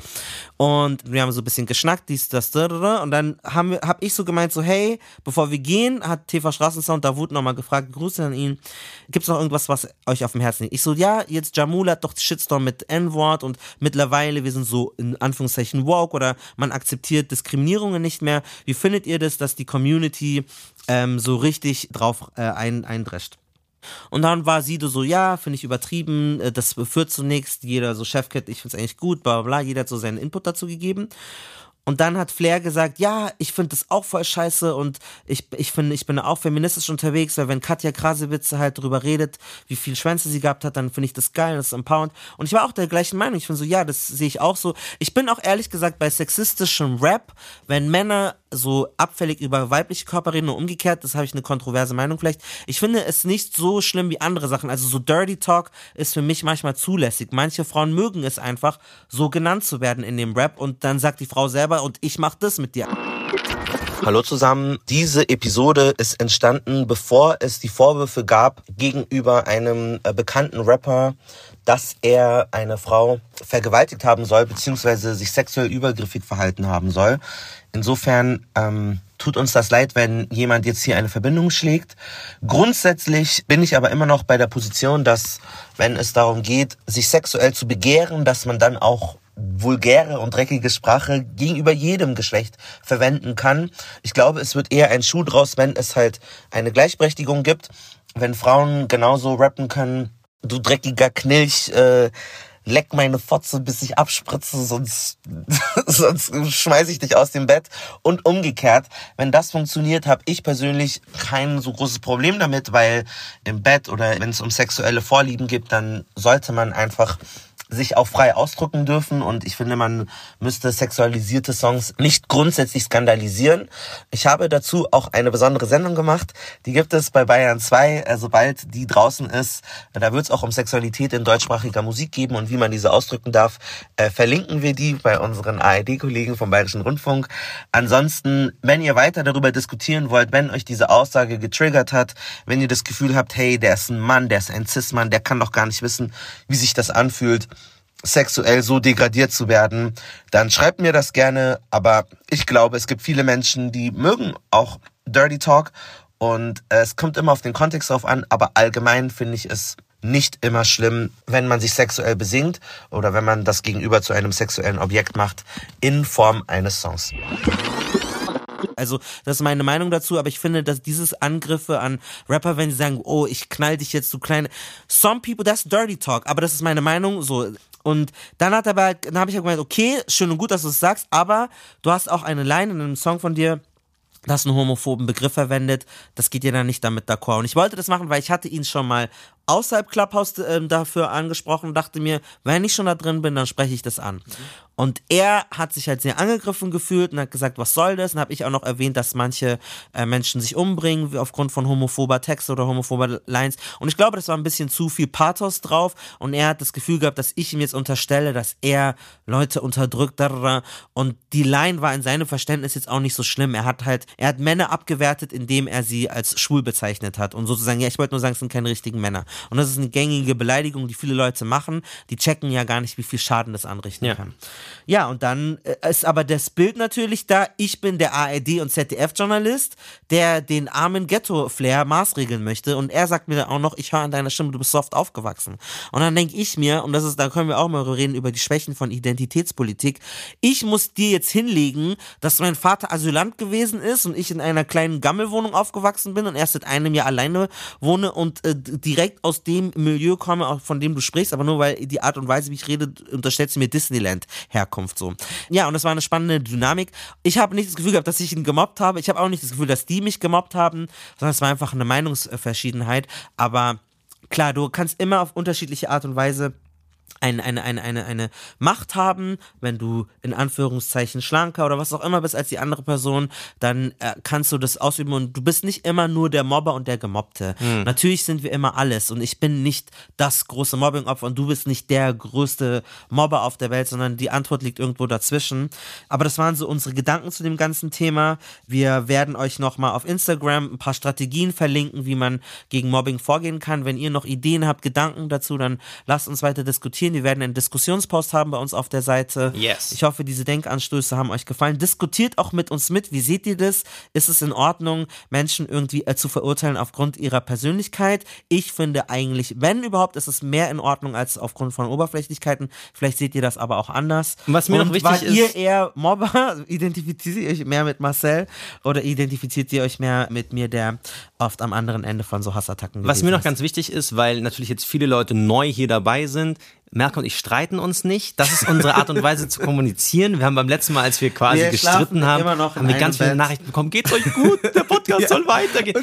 [SPEAKER 1] Und wir haben so ein bisschen geschnackt, dies, das, da, da, da. Und dann haben wir, hab ich so gemeint, so, hey, bevor wir gehen, hat TV Straßensound Davut nochmal gefragt, Grüße an ihn, gibt's noch irgendwas, was euch auf dem Herzen liegt? Ich so, ja, jetzt Jamul hat doch Shitstorm mit N-Wort und mittlerweile, wir sind so in Anführungszeichen woke oder man akzeptiert Diskriminierungen nicht mehr. Wie findet ihr das, dass die Community ähm, so richtig drauf äh, ein, eindrescht? Und dann war Sido so, ja, finde ich übertrieben, äh, das führt zu nichts, jeder so Chefkit, ich finde es eigentlich gut, bla bla, jeder hat so seinen Input dazu gegeben. Und dann hat Flair gesagt, ja, ich finde das auch voll scheiße und ich, ich finde, ich bin auch feministisch unterwegs, weil wenn Katja Krasewitz halt darüber redet, wie viel Schwänze sie gehabt hat, dann finde ich das geil, das ist empowernd. Und ich war auch der gleichen Meinung. Ich finde so, ja, das sehe ich auch so. Ich bin auch ehrlich gesagt bei sexistischem Rap, wenn Männer so abfällig über weibliche Körper reden und umgekehrt, das habe ich eine kontroverse Meinung vielleicht. Ich finde es nicht so schlimm wie andere Sachen. Also so Dirty Talk ist für mich manchmal zulässig. Manche Frauen mögen es einfach, so genannt zu werden in dem Rap und dann sagt die Frau selber und ich mach das mit dir. Hallo zusammen. Diese Episode ist entstanden, bevor es die Vorwürfe gab gegenüber einem äh, bekannten Rapper, dass er eine Frau vergewaltigt haben soll, beziehungsweise sich sexuell übergriffig verhalten haben soll. Insofern ähm, tut uns das leid, wenn jemand jetzt hier eine Verbindung schlägt. Grundsätzlich bin ich aber immer noch bei der Position, dass wenn es darum geht, sich sexuell zu begehren, dass man dann auch vulgäre und dreckige Sprache gegenüber jedem Geschlecht verwenden kann. Ich glaube, es wird eher ein Schuh draus, wenn es halt eine Gleichberechtigung gibt, wenn Frauen genauso rappen können, du dreckiger Knilch, äh, leck meine Fotze, bis ich abspritze, sonst, sonst schmeiß ich dich aus dem Bett. Und umgekehrt, wenn das funktioniert, habe ich persönlich kein so großes Problem damit, weil im Bett oder wenn es um sexuelle Vorlieben gibt, dann sollte man einfach sich auch frei ausdrücken dürfen und ich finde, man müsste sexualisierte Songs nicht grundsätzlich skandalisieren. Ich habe dazu auch eine besondere Sendung gemacht, die gibt es bei Bayern 2, äh, sobald die draußen ist. Da wird es auch um Sexualität in deutschsprachiger Musik geben und wie man diese ausdrücken darf. Äh, verlinken wir die bei unseren ARD-Kollegen vom Bayerischen Rundfunk. Ansonsten, wenn ihr weiter darüber diskutieren wollt, wenn euch diese Aussage getriggert hat, wenn ihr das Gefühl habt, hey, der ist ein Mann, der ist ein Cis-Mann, der kann doch gar nicht wissen, wie sich das anfühlt, sexuell so degradiert zu werden, dann schreibt mir das gerne. Aber ich glaube, es gibt viele Menschen, die mögen auch Dirty Talk und es kommt immer auf den Kontext drauf an, aber allgemein finde ich es nicht immer schlimm, wenn man sich sexuell besingt oder wenn man das Gegenüber zu einem sexuellen Objekt macht in Form eines Songs. Also, das ist meine Meinung dazu, aber ich finde, dass dieses Angriffe an Rapper, wenn sie sagen, oh, ich knall dich jetzt, du kleine. Some people, that's dirty talk, aber das ist meine Meinung, so. Und dann hat er aber, dann habe ich ja gemeint, okay, schön und gut, dass du es sagst, aber du hast auch eine Line in einem Song von dir, das einen homophoben Begriff verwendet, das geht dir dann nicht damit d'accord. Und ich wollte das machen, weil ich hatte ihn schon mal außerhalb Clubhouse ähm, dafür angesprochen und dachte mir, wenn ich schon da drin bin, dann spreche ich das an. Und er hat sich halt sehr angegriffen gefühlt und hat gesagt, was soll das? Und habe ich auch noch erwähnt, dass manche äh, Menschen sich umbringen aufgrund von homophober Texte oder homophober Lines. Und ich glaube, das war ein bisschen zu viel Pathos drauf. Und er hat das Gefühl gehabt, dass ich ihm jetzt unterstelle, dass er Leute unterdrückt. Und die Line war in seinem Verständnis jetzt auch nicht so schlimm. Er hat halt, er hat Männer abgewertet, indem er sie als schwul bezeichnet hat. Und sozusagen, ja, ich wollte nur sagen, es sind keine richtigen Männer. Und das ist eine gängige Beleidigung, die viele Leute machen. Die checken ja gar nicht, wie viel Schaden das anrichten
[SPEAKER 2] Ja.
[SPEAKER 1] kann. Ja, und dann äh, ist aber das Bild natürlich da, ich bin der ARD und ZDF-Journalist, der den armen Ghetto-Flair maßregeln möchte und er sagt mir dann auch noch, ich höre an deiner Stimme, du bist soft aufgewachsen. Und dann denke ich mir, und das ist, da können wir auch mal reden über die Schwächen von Identitätspolitik, ich muss dir jetzt hinlegen, dass mein Vater Asylant gewesen ist und ich in einer kleinen Gammelwohnung aufgewachsen bin und erst seit einem Jahr alleine wohne und äh, direkt aus dem Milieu komme, von dem du sprichst, aber nur weil die Art und Weise, wie ich rede, unterstellst du mir Disneyland-Herkunft so. Ja, und das war eine spannende Dynamik. Ich habe nicht das Gefühl gehabt, dass ich ihn gemobbt habe. Ich habe auch nicht das Gefühl, dass die mich gemobbt haben, sondern es war einfach eine Meinungsverschiedenheit. Aber klar, du kannst immer auf unterschiedliche Art und Weise eine, eine, eine, eine, eine Macht haben, wenn du in Anführungszeichen schlanker oder was auch immer bist als die andere Person, dann äh, kannst du das ausüben und du bist nicht immer nur der Mobber und der Gemobbte. Mhm. Natürlich sind wir immer alles und ich bin nicht das große Mobbingopfer und du bist nicht der größte Mobber auf der Welt, sondern die Antwort liegt irgendwo dazwischen. Aber das waren so unsere Gedanken zu dem ganzen Thema. Wir werden euch nochmal auf Instagram ein paar Strategien verlinken, wie man gegen Mobbing vorgehen kann. Wenn ihr noch Ideen habt, Gedanken dazu, dann lasst uns weiter diskutieren diskutieren. Wir werden einen Diskussionspost haben bei uns auf der Seite.
[SPEAKER 2] Yes.
[SPEAKER 1] Ich hoffe, diese Denkanstöße haben euch gefallen. Diskutiert auch mit uns mit. Wie seht ihr das? Ist es in Ordnung, Menschen irgendwie äh, zu verurteilen aufgrund ihrer Persönlichkeit? Ich finde eigentlich, wenn überhaupt, ist es mehr in Ordnung als aufgrund von Oberflächlichkeiten. Vielleicht seht ihr das aber auch anders.
[SPEAKER 2] Was mir Und noch wichtig
[SPEAKER 1] war ist. ihr eher Mobber? Identifiziert ihr euch mehr mit Marcel? Oder identifiziert ihr euch mehr mit mir, der oft am anderen Ende von so Hassattacken
[SPEAKER 2] Was mir noch ist? ganz wichtig ist, weil natürlich jetzt viele Leute neu hier dabei sind, Merkel und ich streiten uns nicht. Das ist unsere Art und Weise zu kommunizieren. Wir haben beim letzten Mal, als wir quasi wir gestritten haben, haben wir ganz viele Bett. Nachrichten bekommen. Geht's euch gut? Der Podcast ja. soll weitergehen.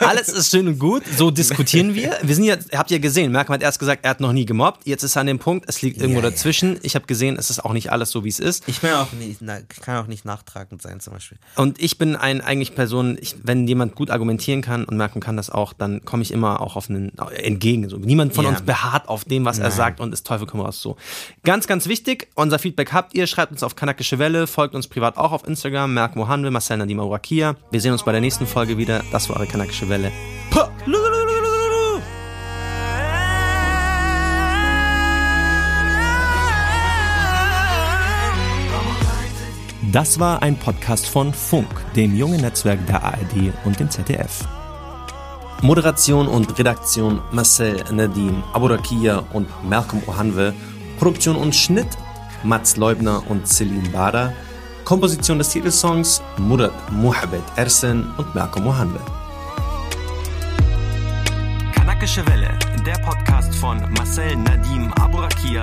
[SPEAKER 2] Alles ist schön und gut. So diskutieren wir. Wir sind jetzt, habt ihr gesehen, Merkel hat erst gesagt, er hat noch nie gemobbt. Jetzt ist er an dem Punkt, es liegt irgendwo ja, dazwischen. Ja. Ich habe gesehen, es ist auch nicht alles so, wie es ist.
[SPEAKER 1] Ich bin auch nicht, kann auch nicht nachtragend sein, zum Beispiel.
[SPEAKER 2] Und ich bin ein eigentlich Person, ich, wenn jemand gut argumentieren kann und Merkel kann das auch, dann komme ich immer auch auf einen entgegen. So, niemand von uns beharrt auf dem, was Nein. er sagt und ist Teufel komm raus. So. Ganz, ganz wichtig, unser Feedback habt ihr, schreibt uns auf Kanakische Welle, folgt uns privat auch auf Instagram, Merk Mohanwe, Marcel Nadim Urakia. Wir sehen uns bei der nächsten Folge wieder. Das war eure Kanakische Welle. Das war ein Podcast von Funk, dem jungen Netzwerk der ARD und dem ZDF. Moderation und Redaktion Marcel Nadim Aburakia und Malcolm Ohanwe. Produktion und Schnitt Mats Leubner und Celine Bader. Komposition des Titelsongs Murat Muhabbet Ersen und Malcolm Ohanwe.
[SPEAKER 3] Kanakische Welle, der Podcast von Marcel Nadim Aburakia